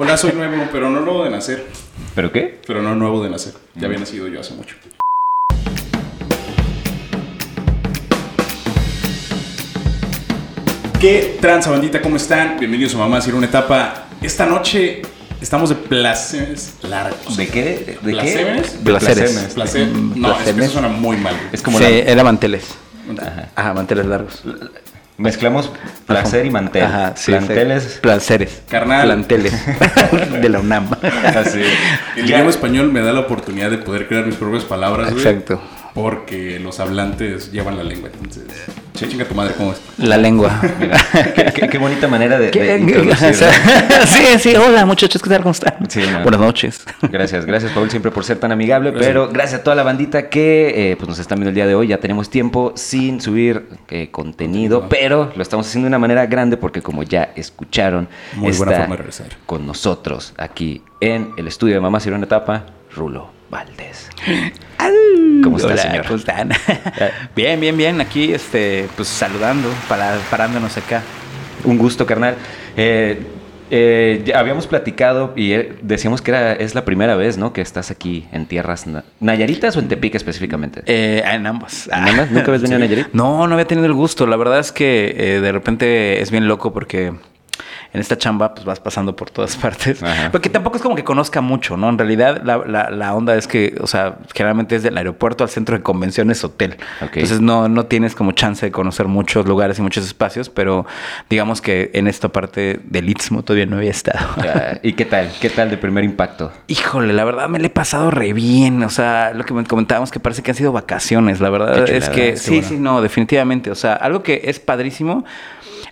Hola, soy nuevo, pero no nuevo de nacer. ¿Pero qué? Pero no nuevo de nacer. Ya había nacido yo hace mucho. ¿Qué tranza bandita? ¿Cómo están? Bienvenidos a Mamá a una etapa. Esta noche estamos de placeres largos. ¿De qué? ¿De ¿Placémenes? qué? Placeres. Placer. No, es que Placeres. eso suena muy mal. Es como sí, la- era manteles. Ajá. Ajá, manteles largos. Mezclamos placer y mantel. Ajá, sí. Planteles. sí. Placeres. Carnal. Planteles. de la UNAM. Así. El Ya- idioma español me da la oportunidad de poder crear mis propias palabras, güey. Exacto. Porque los hablantes llevan la lengua. Entonces, chinga tu madre, ¿cómo es? La lengua. qué, qué- qué bonita manera de, de introducirlo. sí, sí, hola muchachos, ¿qué tal? ¿Cómo están? Sí, no. Buenas noches. Gracias, gracias Paul siempre por ser tan amigable, Gracias. pero gracias a toda la bandita que eh, pues nos están viendo el día de hoy. Ya tenemos tiempo sin subir eh, contenido, pero lo estamos haciendo de una manera grande porque como ya escucharon, Muy buena está forma de regresar. con nosotros aquí en el estudio de Mamá Sirena Etapa, Rulo Valdés. ¿Cómo está, Hola, señor? ¿Cómo están? bien, bien, bien. Aquí, este, pues saludando, para, parándonos acá. Un gusto, carnal. Eh, eh, ya habíamos platicado y eh, decíamos que era, es la primera vez, ¿no? Que estás aquí en tierras na- nayaritas o en Tepic específicamente. Eh, en ambos. ¿En ambas? ¿Nunca habías venido a Nayarit? No, no había tenido el gusto. La verdad es que eh, de repente es bien loco porque en esta chamba pues vas pasando por todas partes. Ajá. Porque tampoco es como que conozca mucho, ¿no? En realidad la, la- la onda es que, o sea, generalmente es del aeropuerto al centro de convenciones hotel. Entonces no, no tienes como chance de conocer muchos lugares y muchos espacios, pero digamos que en esta parte del Istmo todavía no había estado. ¿Y qué tal? ¿Qué tal de primer impacto? Híjole, la verdad me le he pasado re bien. O sea, lo que comentábamos que parece que han sido vacaciones. La verdad es que sí, sí, no, definitivamente. O sea, algo que es padrísimo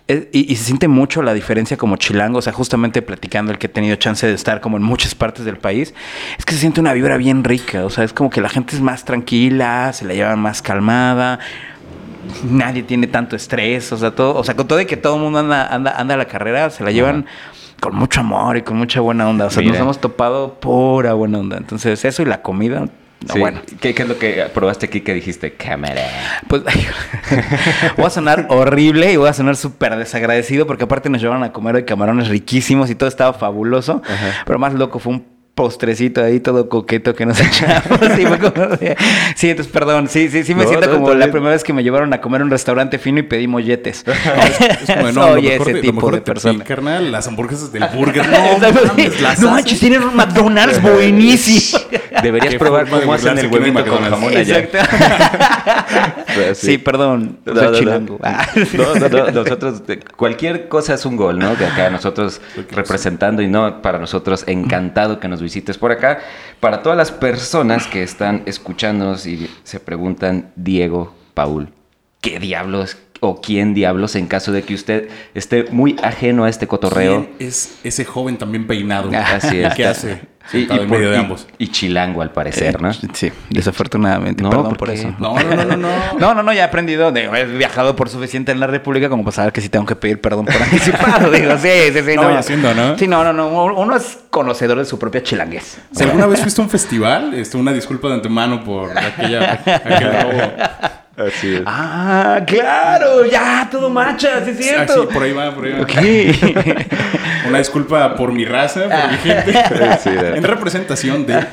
y, y se siente mucho la diferencia como chilango. O sea, justamente platicando el que he tenido chance de estar como en muchas partes del país, es que se siente una vibra bien rica. O sea, es como que la gente es más tranquila, se la llevan más calmada. Nadie tiene tanto estrés, o sea, todo, o sea, con todo de que todo el mundo anda, anda, anda a la carrera, se la llevan con mucho amor y con mucha buena onda. O sea, Mira. nos hemos topado pura buena onda. Entonces, eso y la comida, no, Sí. bueno. ¿Qué, qué es lo que probaste aquí que dijiste? Cámara. Pues voy a sonar horrible y voy a sonar súper desagradecido porque aparte nos llevaron a comer hoy camarones riquísimos y todo estaba fabuloso. Pero más loco fue un postrecito ahí todo coqueto que nos echamos. como de- Sí, entonces perdón. Sí, sí, sí me No, siento no, como la bien. primera vez que me llevaron a comer a un restaurante fino y pedí molletes. Es como, no, lo Soy mejor ese tipo mejor de persona. carnal, las hamburguesas del burger. No, sí. mames, las no manches, tienen un McDonald's buenísimo. Deberías probar cómo hacen el huevito con jamón allá. Exacto. sí. perdón. No, soy no, no. chilango. No, no, no, Nosotros, cualquier cosa es un gol, ¿no? Que acá nosotros representando y no para nosotros encantado que nos visites por acá. Para todas las personas que están escuchándonos y se preguntan, Diego, Paul, ¿qué diablos o quién diablos en caso de que usted esté muy ajeno a este cotorreo? ¿Quién es ese joven también peinado? Así es. ¿Qué hace? Y, y Sentado en por- medio de y- ambos. y chilango al parecer, ¿no? Eh, Sí, desafortunadamente. No, Perdón ¿por eso. No, no, no, no, no. No, no, no, ya he aprendido. de- he viajado por suficiente en la República como para saber que sí tengo que pedir perdón por anticipado. Digo, sí, sí, sí. No vaya siendo, ¿no? Sí, no, no, no. Uno es conocedor de su propia chilanguez. Si alguna vez fuiste a un festival, este, una disculpa de antemano por aquella, aquel robo. Así es. Ah, claro, ya, todo marcha, sí es Ah, cierto. sí, por ahí va, por ahí va. Ok. Una disculpa por mi raza, por mi gente. Sí, en representación de...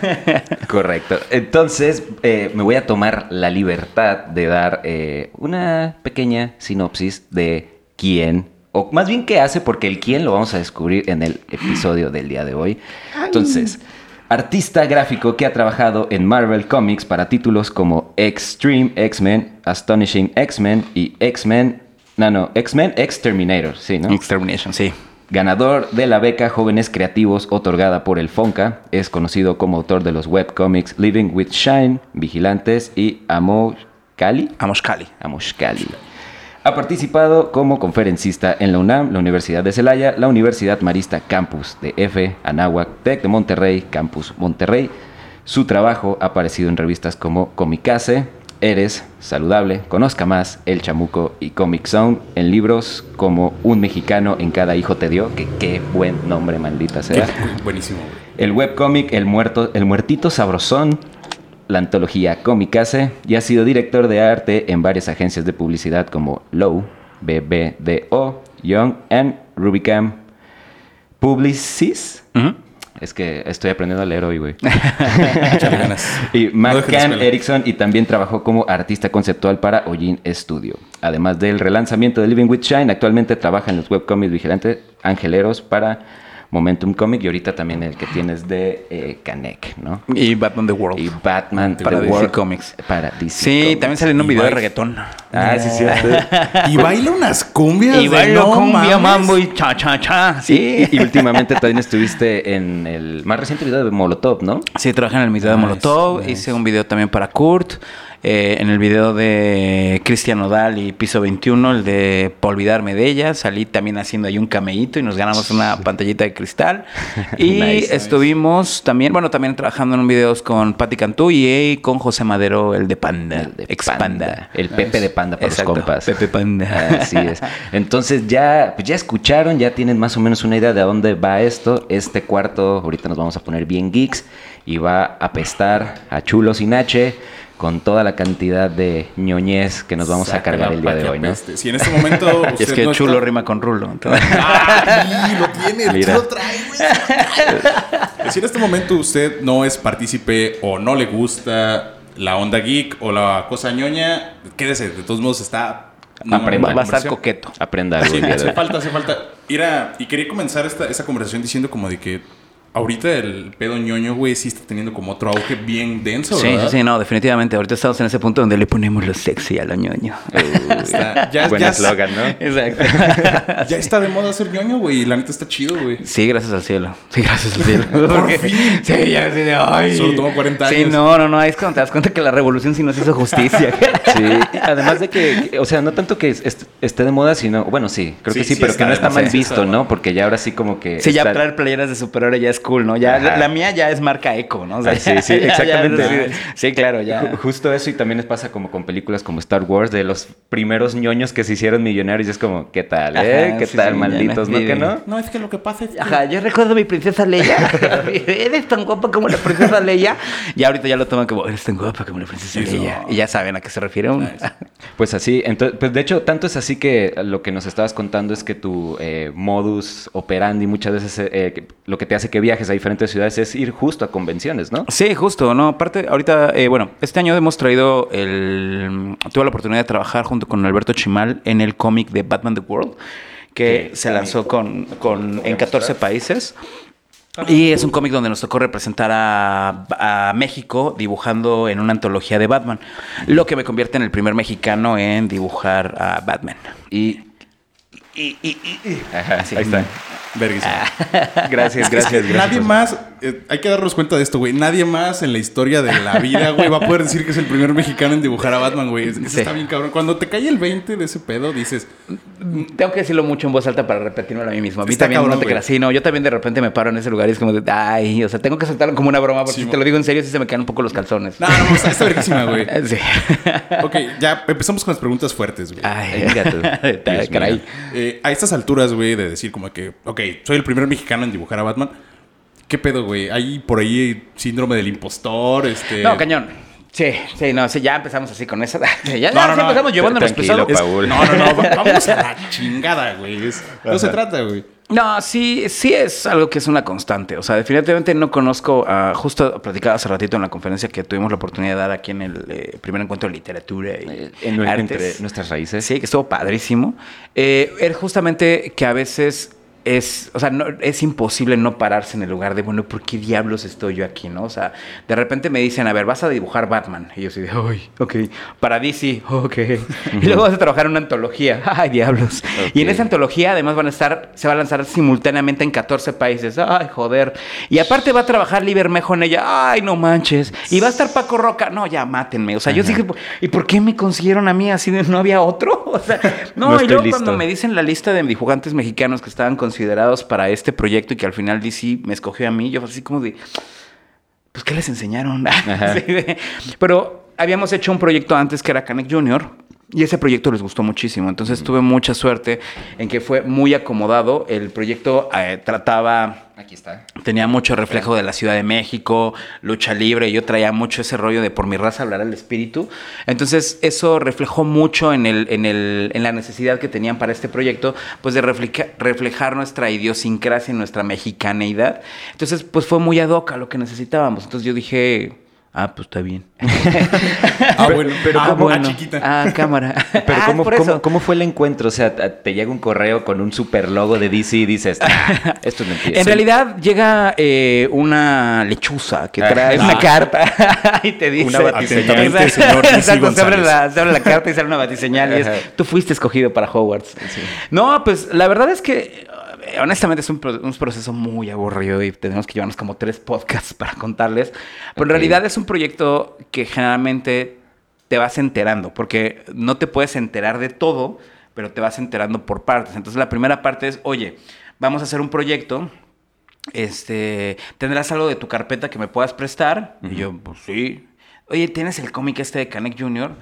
Correcto. Entonces, eh, me voy a tomar la libertad de dar eh, una pequeña sinopsis de quién, o más bien qué hace, porque el quién lo vamos a descubrir en el episodio del día de hoy. Entonces, artista gráfico que ha trabajado en Marvel Comics para títulos como Extreme X-Men, Astonishing X-Men y X-Men... No, no, X-Men Exterminator, sí, ¿no? Extermination, sí. Ganador de la beca Jóvenes Creativos otorgada por el FONCA, es conocido como autor de los webcomics Living with Shine, Vigilantes y Amoshkali. Amoshkali. Amoshkali. Ha participado como conferencista en la UNAM, la Universidad de Celaya, la Universidad Marista Campus de F, Anáhuac, TEC de Monterrey, Campus Monterrey. Su trabajo ha aparecido en revistas como Comicase, Eres, Saludable, Conozca Más, El Chamuco y Comic Zone, en libros como Un mexicano en cada hijo te dio, que qué buen nombre, maldita sea. Buenísimo. El webcómic El, Muerto, El Muertito Sabrosón, la antología Comicase, y ha sido director de arte en varias agencias de publicidad como Low, BBDO, Young and Rubicam. Publicis. Es que estoy aprendiendo a leer hoy, güey. Y McCann. Erickson y también trabajó como artista conceptual para Ojin Studio. Además del relanzamiento de Living with Shine, actualmente trabaja en los webcomics Vigilante Angeleros para Momentum Comic y ahorita también el que tienes de eh, Canek, ¿no? Y Batman The World. Y Batman Para The DC World- Comics. Para DC Sí, Comics. también sale en un Y video de reggaetón. Ah, sí, cierto. Y baila unas cumbias. Y de bailo no cumbia, mames. mambo y cha, cha, cha. Sí. Y, últimamente también estuviste en el más reciente video de Molotov, ¿no? Sí, trabajé en el video de Nice, Molotov. nice. Hice un video también para Kurt. Eh, en el video de Cristian Nodal y Piso 21, el de Pa' olvidarme de ella. Salí también haciendo ahí un cameíto y nos ganamos una pantallita de cristal. Y Nice. estuvimos también, bueno, también trabajando en un videos con Patti Cantú y con José Madero, el de Panda. El de Expanda. Panda. El Pepe de Panda para Exacto, los compas. Pepe Panda. Así es. Entonces ya, pues ya escucharon, ya tienen más o menos una idea de a dónde va esto. Este cuarto, ahorita nos vamos a poner bien geeks y va a apestar a chulos y nache con toda la cantidad de ñoñez que nos vamos a cargar el día de hoy, ¿no? apeste. Si en este momento. Y es usted que no chulo está- rima con rulo. entonces- ¡Ay! Lo tiene, Mira. sí lo trae, güey. Si en este momento usted no es partícipe o no le gusta la onda geek o la cosa ñoña, quédese. De todos modos, está. Aprenda. va, a estar coqueto. Aprenda algo Sí, hace falta, hace falta. Mira, y quería comenzar esta, esta conversación diciendo como de que ahorita el pedo ñoño, güey, sí está teniendo como otro auge bien denso, Sí, sí, ¿verdad? sí, no, definitivamente. Ahorita estamos en ese punto donde le ponemos lo sexy a lo ñoño. Está- ya, Buen ya- eslogan, ¿no? Exacto. ya está de moda ser ñoño, güey, y la neta está chido, güey. Sí, gracias al cielo. Sí, gracias al cielo. Por fin. Sí, ya así de, ay. Solo tomó 40 Sí, años. no, no, no. Es cuando te das cuenta que la revolución sí nos hizo justicia. Sí, además de que, o sea, no tanto que est- esté de moda, sino, bueno, sí, creo Sí, que sí, sí pero que no está mal sí visto, ¿no? Porque ya ahora sí como que... Sí, ya está- traer playeras de superhéroe ya es cool, ¿no? Ya, la, mía ya es marca eco, ¿no? O sea, Ah, sí, sí, ya- ya- exactamente. sí, sí, claro, ya. Ju- Justo eso y también les pasa como con películas como Star Wars, de los primeros ñoños que se hicieron millonarios. y Es como, ¿qué tal, eh? Ajá, ¿Qué sí, tal, sí, malditos? ¿No no- que no? No, es que lo que pasa es que... Ajá, yo recuerdo a mi princesa Leia. eres tan guapa como la princesa Leia. Y ahorita ya lo toman como, eres tan guapa como la princesa. Leia. Y ya saben a qué se refiere uno. Pues así, entonces, pues de hecho, tanto es así que lo que nos estabas contando es que tu eh, modus operandi muchas veces eh, lo que te hace que viajes a diferentes ciudades es ir justo a convenciones, ¿no? Sí, justo, ¿no? Aparte, ahorita, eh, bueno, este año hemos traído el... Tuve la oportunidad de trabajar junto con Alberto Chimal en el cómic de Batman The World, que se lanzó con, con, en 14 países. Y es un cómic donde nos tocó representar a, a México dibujando en una antología de Batman, lo que me convierte en el primer mexicano en dibujar a Batman. Y... Y, y, y, y. Ajá, Sí. ahí está. Verguísimo. Gracias, gracias, gracias. Nadie más, eh, hay que darnos cuenta de esto, güey. Nadie más en la historia de la vida, güey, va a poder decir que es el primer mexicano en dibujar a Batman, güey. Eso Sí. está bien cabrón. Cuando te cae el 20 de ese pedo, dices, Tengo que decirlo mucho en voz alta para repetírmelo a mí mismo. A mí Está también cabrón, no te creas. Sí, no, yo también de repente me paro en ese lugar y es como de, ay, o sea, tengo que soltarlo como una broma porque Sí, si te lo digo en serio sí se me caen un poco los calzones. no, no, está, está verguísima, güey. Sí. Ok, ya empezamos con las preguntas fuertes, güey. Ay, Dios caray. Eh, a estas alturas, güey, de decir como que, ok, soy el primer mexicano en dibujar a Batman. ¿Qué pedo, güey? ¿Hay por ahí síndrome del impostor? Este... No, cañón. Sí, sí, no, sí, ya empezamos así con esa. Ya, No, ya no, sí no. empezamos llevándonos pesado. Es- Paul. No, no, no. va- Vamos a la chingada, güey. Es- No se trata, güey. No, sí, sí es algo que es una constante. O sea, definitivamente no conozco, ah, justo platicaba hace ratito en la conferencia que tuvimos la oportunidad de dar aquí en el eh, primer encuentro de literatura y Eh, en- artes. entre nuestras raíces. Sí, que estuvo padrísimo. Eh, es justamente que a veces es, o sea, no, es imposible no pararse en el lugar de, bueno, ¿por qué diablos estoy yo aquí, no? O sea, de repente me dicen, a ver, vas a dibujar Batman. Y yo soy de, ay, ok. Para DC, ok. y luego vas a trabajar en una antología. Ay, diablos. Y en esa antología además van a estar, se va a lanzar simultáneamente en 14 países. Ay, joder. Y aparte va a trabajar Lee Bermejo en ella. Ay, no manches. Y va a estar Paco Roca. No, ya, mátenme. O sea, yo dije, ¿y por qué me consiguieron a mí así de no había otro? O sea, no, No y luego listo. cuando me dicen la lista de dibujantes mexicanos que estaban considerados para este proyecto y que al final DC me escogió a mí, yo así como de, pues, ¿qué les enseñaron? Ajá. Sí, de- Pero habíamos hecho un proyecto antes que era Canek Junior. Y ese proyecto les gustó muchísimo. Entonces tuve mucha suerte en que fue muy acomodado. El proyecto eh, trataba Aquí está. Tenía mucho reflejo de la Ciudad de México, lucha libre. Yo traía mucho ese rollo de por mi raza hablar al espíritu. Entonces, eso reflejó mucho en, el, en, el, en la necesidad que tenían para este proyecto, pues de refleja- reflejar nuestra idiosincrasia y nuestra mexicaneidad. Entonces, pues fue muy ad hoc a lo que necesitábamos. Entonces, yo dije, ah, pues está bien. Ah, bueno, pero ah, como bueno. ah, chiquita. Ah, cámara. Pero Ah, ¿cómo, por cómo- eso. cómo fue el encuentro? O sea, te- llega un correo con un super logo de DC y dices, "Ah, esto es mentira. En realidad llega eh, una lechuza que trae Ah. una carta y te dice... Una batiseñal. Señor Exacto, se abre, la, se abre la carta y sale una batiseñal y es, tú fuiste escogido para Hogwarts. No, pues la verdad es que honestamente es un, pro- un proceso muy aburrido y tenemos que llevarnos como tres podcasts para contarles. Pero en realidad es un proyecto que generalmente te vas enterando, porque no te puedes enterar de todo, pero te vas enterando por partes. Entonces la primera parte es, oye, vamos a hacer un proyecto. Este, ¿tendrás algo de tu carpeta que me puedas prestar? Y yo, pues sí. Oye, ¿tienes el cómic este de Canek Jr.?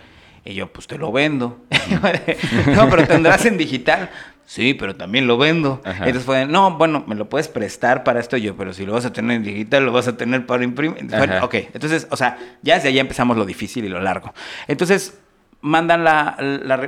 Y yo, pues te lo vendo. no, pero tendrás en digital. Sí, pero también lo vendo. Ajá. Entonces fue, no, bueno, me lo puedes prestar para esto Y yo, pero si lo vas a tener en digital, lo vas a tener para imprimir. Ajá. ok, entonces, o sea, ya desde ahí empezamos lo difícil y lo largo. Entonces, mandan la,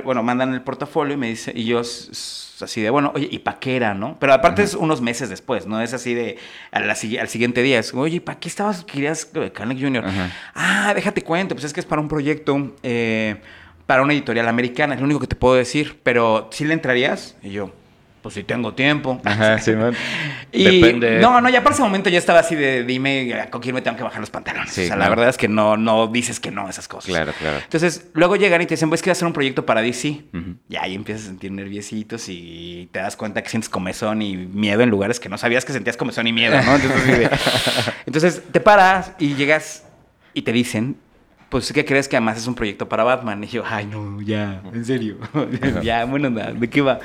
bueno, mandan el portafolio y me dice, y yo así de, bueno, oye, ¿y para qué era, no? Pero aparte es unos meses después, no es así de a la si- al siguiente día, es, oye, ¿para qué estabas, querías eh, Jr.? Ajá. Ah, déjate cuento, pues es que es para un proyecto, eh, para una editorial americana, es lo único que te puedo decir, pero ¿sí le entrarías? Y yo, pues si tengo tiempo. Ajá, Simón. Y Depende. no, no, ya para ese momento ya estaba así de dime con quién me tengo que bajar los pantalones. Sí, o sea, la verdad es que no, no dices que no a esas cosas. Claro, claro. Entonces, luego llegan y te dicen, pues que hacer un proyecto para DC. Ujú. Y ahí empiezas a sentir nerviositos y te das cuenta que sientes comezón y miedo en lugares que no sabías que sentías comezón y miedo, ¿no? Entonces te paras y llegas y te dicen, pues ¿qué crees que además es un proyecto para Batman? Y yo, ay, no, ya, en serio. ya, bueno, nada, ¿de qué va?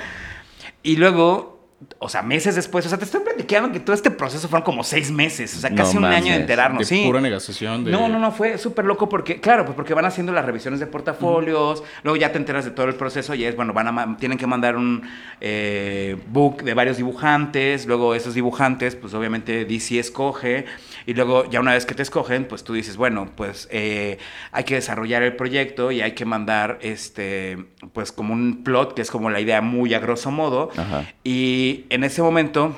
Y luego, o sea, meses después, o sea, te estoy platicando que todo este proceso fueron como seis meses, o sea, No casi un año de enterarnos. de sí. pura negociación. De... No, no, no, fue súper loco porque, claro, pues porque van haciendo las revisiones de portafolios, luego ya te enteras de todo el proceso y es, bueno, van a, tienen que mandar un eh, book de varios dibujantes, luego esos dibujantes, pues obviamente DC escoge y luego ya una vez que te escogen, pues tú dices, bueno, pues eh, hay que desarrollar el proyecto y hay que mandar, este, pues como un plot, que es como la idea muy a grosso modo, Ajá. y en ese momento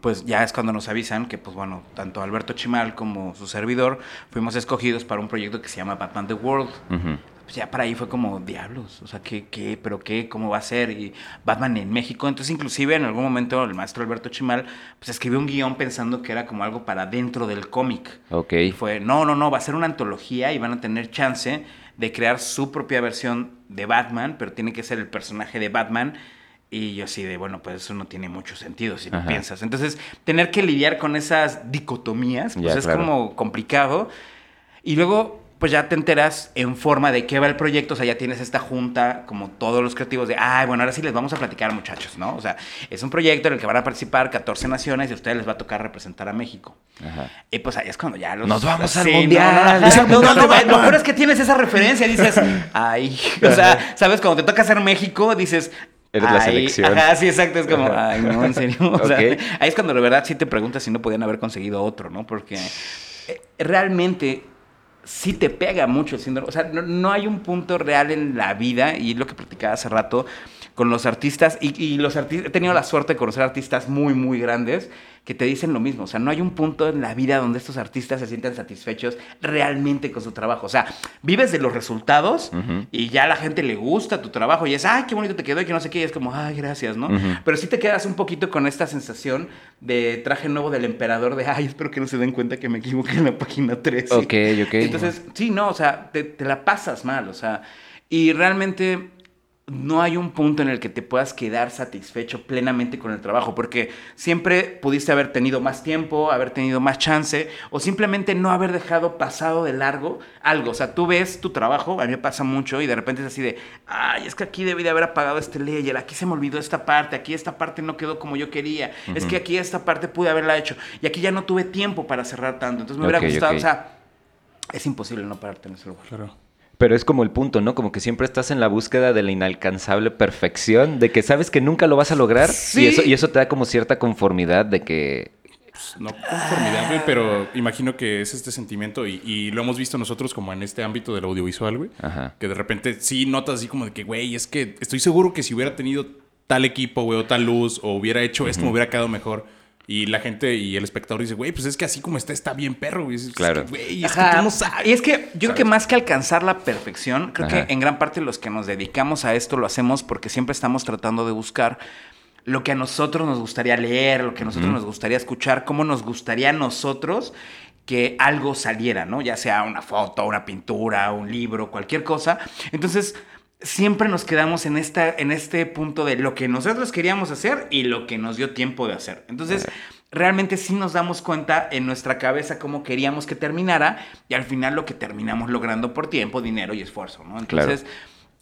pues ya es cuando nos avisan que, pues bueno, tanto Alberto Chimal como su servidor fuimos escogidos para un proyecto que se llama Batman The World. Pues ya para ahí fue como, diablos, o sea, ¿qué, qué, pero qué, cómo va a ser? Y Batman en México. Entonces, inclusive, en algún momento, el maestro Alberto Chimal, pues escribió un guion pensando que era como algo para dentro del cómic. Ok. Y fue, no, no, no, va a ser una antología y van a tener chance de crear su propia versión de Batman, pero tiene que ser el personaje de Batman. Y yo así de, bueno, pues eso no tiene mucho sentido si lo Ajá. piensas. Entonces, tener que lidiar con esas dicotomías, pues Ya, es claro. como complicado. Y luego, pues ya te enteras en forma de qué va el proyecto, o sea, ya tienes esta junta, como todos los creativos, de, ay, bueno, ahora sí les vamos a platicar, muchachos, ¿no? O sea, es un proyecto en el que van a participar 14 naciones y a ustedes les va a tocar representar a México. Ajá. Y pues ahí es cuando ya los... Nos vamos al Sí, mundial. No, no, no, lo peor es que tienes esa referencia, dices, ay, o sea, ¿sabes? Cuando te toca hacer México, dices... Eres la selección. Ajá, sí, exacto, es como, ay, no, en serio. O sea, ahí es cuando de verdad sí te preguntas si no podían haber conseguido otro, ¿no? Porque eh, realmente sí te pega mucho el síndrome. O sea, no, no hay un punto real en la vida, y es lo que platicaba hace rato con los artistas, y, y los artistas, he tenido la suerte de conocer artistas muy, muy grandes que te dicen lo mismo. O sea, no hay un punto en la vida donde estos artistas se sientan satisfechos realmente con su trabajo. O sea, vives de los resultados Ujú. y ya a la gente le gusta tu trabajo y es, ay, qué bonito te quedó y que no sé qué, y es como, ay, gracias, ¿no? Ujú. Pero sí te quedas un poquito con esta sensación de traje nuevo del emperador, de, ay, espero que no se den cuenta que me equivoqué en la página 3. Ok, ok. Entonces, sí, no, o sea, te, te la pasas mal, o sea, y realmente no hay un punto en el que te puedas quedar satisfecho plenamente con el trabajo, porque siempre pudiste haber tenido más tiempo, haber tenido más chance, o simplemente no haber dejado pasado de largo algo. O sea, tú ves tu trabajo, a mí me pasa mucho, y de repente es así de, ay, es que aquí debí de haber apagado este layer, aquí se me olvidó esta parte, aquí esta parte no quedó como yo quería, es que aquí esta parte pude haberla hecho, y aquí ya no tuve tiempo para cerrar tanto. Entonces me hubiera gustado, o sea, es imposible no pararte en ese lugar. Claro. Pero es como el punto, ¿no? Como que siempre estás en la búsqueda de la inalcanzable perfección, de que sabes que nunca lo vas a lograr Sí. y, eso, y eso te da como cierta conformidad de que pues, no conformidad, güey, pero imagino que es este sentimiento y, y lo hemos visto nosotros como en este ámbito del audiovisual, güey. Ajá. Que de repente sí notas así como de que, güey, es que estoy seguro que si hubiera tenido tal equipo, güey, o tal luz, o hubiera hecho esto, me hubiera quedado mejor. Y la gente y el espectador dice, güey, pues es que así como está, está bien perro, güey. Es Claro. que, Güey, es que tú no sabes. Y es que yo creo que más que alcanzar la perfección, creo Ajá. que en gran parte los que nos dedicamos a esto lo hacemos porque siempre estamos tratando de buscar lo que a nosotros nos gustaría leer, lo que a nosotros nos gustaría escuchar, cómo nos gustaría a nosotros que algo saliera, ¿no? Ya sea una foto, una pintura, un libro, cualquier cosa. Entonces, siempre nos quedamos en, esta, en este punto de lo que nosotros queríamos hacer y lo que nos dio tiempo de hacer. Entonces, realmente sí nos damos cuenta en nuestra cabeza cómo queríamos que terminara y al final lo que terminamos logrando por tiempo, dinero y esfuerzo, ¿no? Claro. Entonces,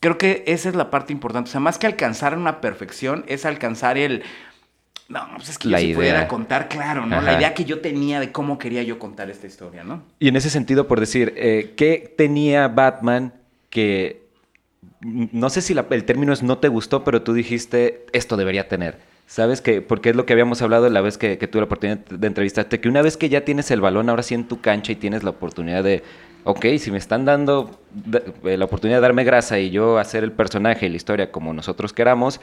creo que esa es la parte importante. O sea, más que alcanzar una perfección, es alcanzar el... No, pues es que La yo idea. pudiera contar, claro, ¿no? La idea que yo tenía de cómo quería yo contar esta historia, ¿no? Y en ese sentido, por decir, eh, ¿qué tenía Batman que no sé si la- el término es no te gustó, pero tú dijiste esto debería tener? ¿Sabes que Porque es lo que habíamos hablado la vez que, que tuve la oportunidad de entrevistarte, que una vez que ya tienes el balón ahora sí en tu cancha y tienes la oportunidad de, ok, si me están dando da- eh, la oportunidad de darme grasa y yo hacer el personaje y la historia como nosotros queramos,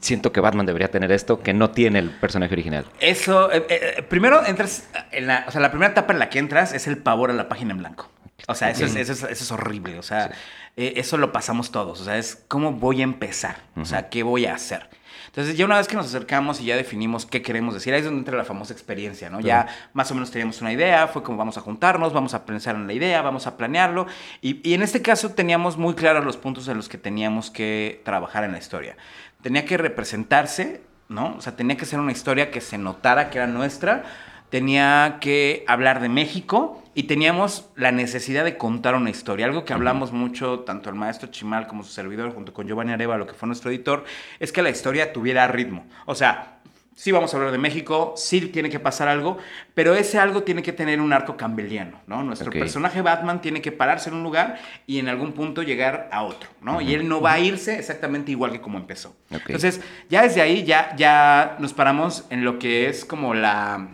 siento que Batman debería tener esto que no tiene el personaje original. Eso, eh, eh, primero entras en la, o sea, la primera etapa en la que entras es el pavor a la página en blanco. O sea, eso, es, eso, es, eso es horrible. O sea, eh, eso lo pasamos todos. O sea, es cómo voy a empezar. O sea, qué voy a hacer. Entonces, ya una vez que nos acercamos y ya definimos qué queremos decir, ahí es donde entra la famosa experiencia, ¿no? Ya más o menos teníamos una idea, fue como vamos a juntarnos, vamos a pensar en la idea, vamos a planearlo. Y, y en este caso teníamos muy claros los puntos en los que teníamos que trabajar en la historia. Tenía que representarse, ¿no? O sea, tenía que ser una historia que se notara que era nuestra, tenía que hablar de México y teníamos la necesidad de contar una historia. Algo que hablamos mucho, tanto el maestro Chimal como su servidor, junto con Giovanni Areva, lo que fue nuestro editor, es que la historia tuviera ritmo. O sea, sí vamos a hablar de México, sí tiene que pasar algo, pero ese algo tiene que tener un arco campbelliano, ¿no? Nuestro personaje Batman tiene que pararse en un lugar y en algún punto llegar a otro, ¿no? Y él no va a irse exactamente igual que como empezó. Entonces, ya desde ahí ya, ya nos paramos en lo que es como la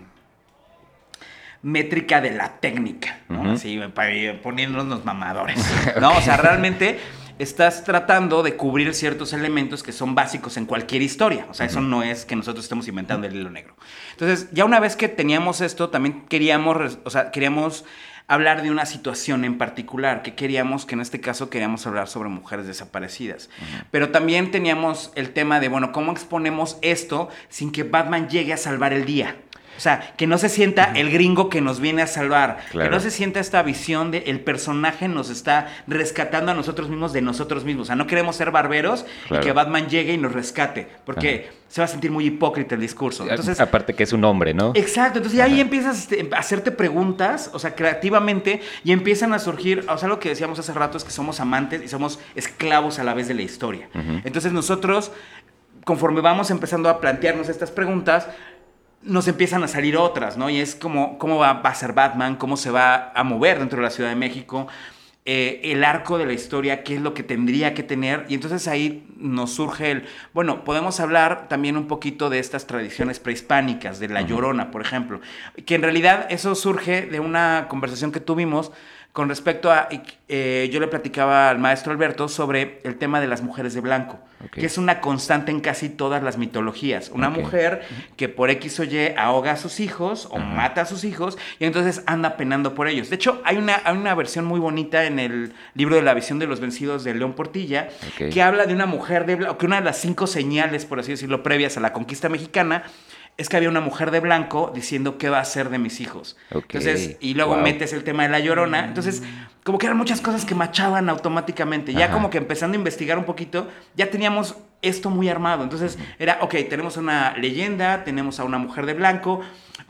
métrica de la técnica, ¿no? Ujú. Así, para ir poniéndonos los mamadores, ¿no? O sea, realmente estás tratando de cubrir ciertos elementos que son básicos en cualquier historia. O sea, eso no es que nosotros estemos inventando el hilo negro. Entonces, ya una vez que teníamos esto, también queríamos, o sea, queríamos hablar de una situación en particular, que queríamos, que en este caso queríamos hablar sobre mujeres desaparecidas. Pero también teníamos el tema de, bueno, ¿cómo exponemos esto sin que Batman llegue a salvar el día? O sea, que no se sienta el gringo que nos viene a salvar. Claro. Que no se sienta esta visión de el personaje nos está rescatando a nosotros mismos de nosotros mismos. O sea, no queremos ser barberos Claro. y que Batman llegue y nos rescate. Porque se va a sentir muy hipócrita el discurso. Entonces, Aparte que es un hombre, ¿no? Exacto, entonces ya ahí empiezas este, a hacerte preguntas, o sea, creativamente, y empiezan a surgir, o sea, lo que decíamos hace rato es que somos amantes y somos esclavos a la vez de la historia. Entonces nosotros, conforme vamos empezando a plantearnos estas preguntas, nos empiezan a salir otras, ¿no? Y es como, cómo va, va a ser Batman, cómo se va a mover dentro de la Ciudad de México, eh, el arco de la historia, qué es lo que tendría que tener. Y entonces ahí nos surge el, bueno, podemos hablar también un poquito de estas tradiciones prehispánicas, de la Llorona, por ejemplo, que en realidad eso surge de una conversación que tuvimos con respecto a, eh, yo le platicaba al maestro Alberto sobre el tema de las mujeres de blanco, que es una constante en casi todas las mitologías. Una mujer que por X o Y ahoga a sus hijos o mata a sus hijos y entonces anda penando por ellos. De hecho, hay una, hay una versión muy bonita en el libro de la visión de los vencidos de León Portilla que habla de una mujer de blanco, que una de las cinco señales, por así decirlo, previas a la conquista mexicana es que había una mujer de blanco diciendo qué va a hacer de mis hijos. Ok. Entonces, y luego Wow. metes el tema de la llorona. Entonces, como que eran muchas cosas que machaban automáticamente. Ya Ajá. como que empezando a investigar un poquito, ya teníamos esto muy armado. Entonces, era, ok, tenemos una leyenda, tenemos a una mujer de blanco,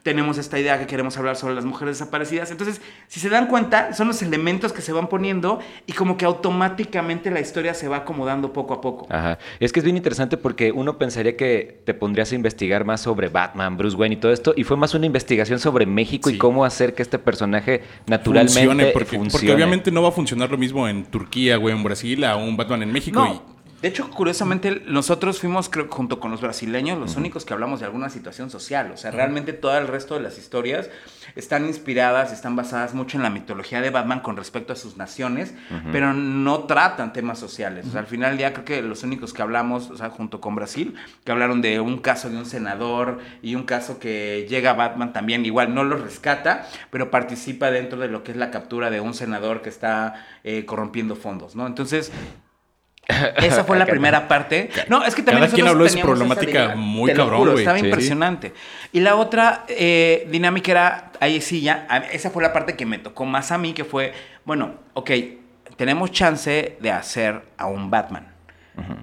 tenemos esta idea que queremos hablar sobre las mujeres desaparecidas. Entonces, si se dan cuenta, son los elementos que se van poniendo y como que automáticamente la historia se va acomodando poco a poco. Ajá. Es que es bien interesante porque uno pensaría que te pondrías a investigar más sobre Batman, Bruce Wayne y todo esto, y fue más una investigación sobre México y cómo hacer que este personaje naturalmente funcione, porque, funcione. porque obviamente no va a funcionar lo mismo en Turquía, güey, en Brasil, a un Batman en México. No. De hecho, curiosamente, nosotros fuimos, creo, junto con los brasileños, los únicos que hablamos de alguna situación social. O sea, realmente todo el resto de las historias están inspiradas, están basadas mucho en la mitología de Batman con respecto a sus naciones, pero no tratan temas sociales. O sea, al final del día creo que los únicos que hablamos, o sea, junto con Brasil, que hablaron de un caso de un senador y un caso que llega Batman también, igual no lo rescata, pero participa dentro de lo que es la captura de un senador que está eh, corrompiendo fondos, ¿no? Entonces... Esa fue la primera parte. No, es que también Cada quien habló de su teníamos esa problemática muy cabrón, juro. Estaba Sí. impresionante. Y la otra eh, dinámica era, ahí sí ya, esa fue la parte que me tocó más a mí, que fue, bueno, ok, tenemos chance de hacer a un Batman.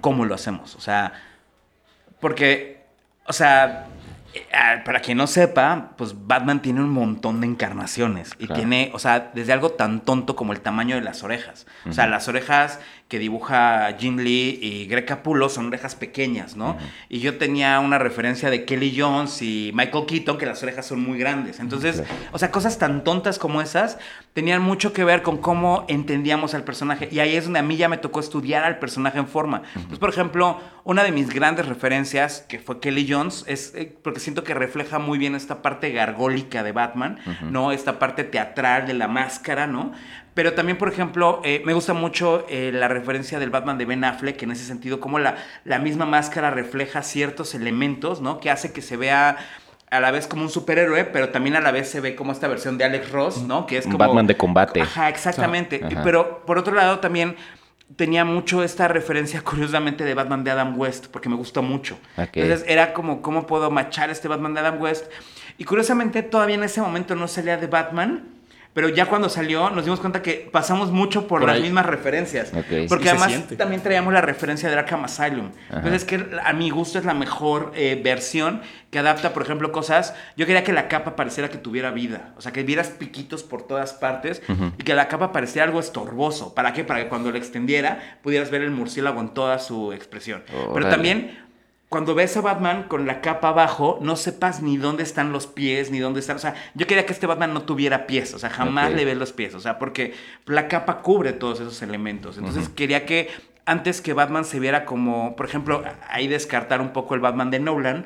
¿Cómo lo hacemos? O sea, porque, o sea, eh, ah, para quien no sepa, pues Batman tiene un montón de encarnaciones. Y Claro. tiene, o sea, desde algo tan tonto como el tamaño de las orejas. O sea, las orejas que dibuja Jim Lee y Greg Capullo son orejas pequeñas, ¿no? Y yo tenía una referencia de Kelly Jones y Michael Keaton, que las orejas son muy grandes. Entonces, o sea, cosas tan tontas como esas tenían mucho que ver con cómo entendíamos al personaje. Y ahí es donde a mí ya me tocó estudiar al personaje en forma. Pues, por ejemplo, una de mis grandes referencias, que fue Kelly Jones, es eh, porque siento que refleja muy bien esta parte gargólica de Batman, ¿no? Esta parte teatral de la máscara, ¿no? Pero también, por ejemplo, eh, me gusta mucho eh, la referencia del Batman de Ben Affleck, en ese sentido, como la, la misma máscara refleja ciertos elementos, ¿no? Que hace que se vea a la vez como un superhéroe, pero también a la vez se ve como esta versión de Alex Ross, ¿no? Que es como... Batman de combate. Ajá, exactamente. Ajá. Pero por otro lado también tenía mucho esta referencia, curiosamente, de Batman de Adam West, porque me gustó mucho. Ok. Entonces era como, ¿cómo puedo machar este Batman de Adam West? Y curiosamente todavía en ese momento no salía de Batman. Pero ya cuando salió nos dimos cuenta que pasamos mucho por, Por las ahí. mismas referencias. Ok. Porque además también traíamos la referencia de Arkham Asylum. Ajá. Entonces es que a mi gusto es la mejor eh, versión que adapta, por ejemplo, cosas. Yo quería que la capa pareciera que tuviera vida. O sea, que vieras piquitos por todas partes y que la capa pareciera algo estorboso. ¿Para qué? Para que cuando la extendiera pudieras ver el murciélago en toda su expresión. Pero Órale. también cuando ves a Batman con la capa abajo, no sepas ni dónde están los pies, ni dónde están. O sea, yo quería que este Batman no tuviera pies. O sea, jamás le ves los pies. O sea, porque la capa cubre todos esos elementos. Entonces quería que antes que Batman se viera como, por ejemplo, ahí descartar un poco el Batman de Nolan.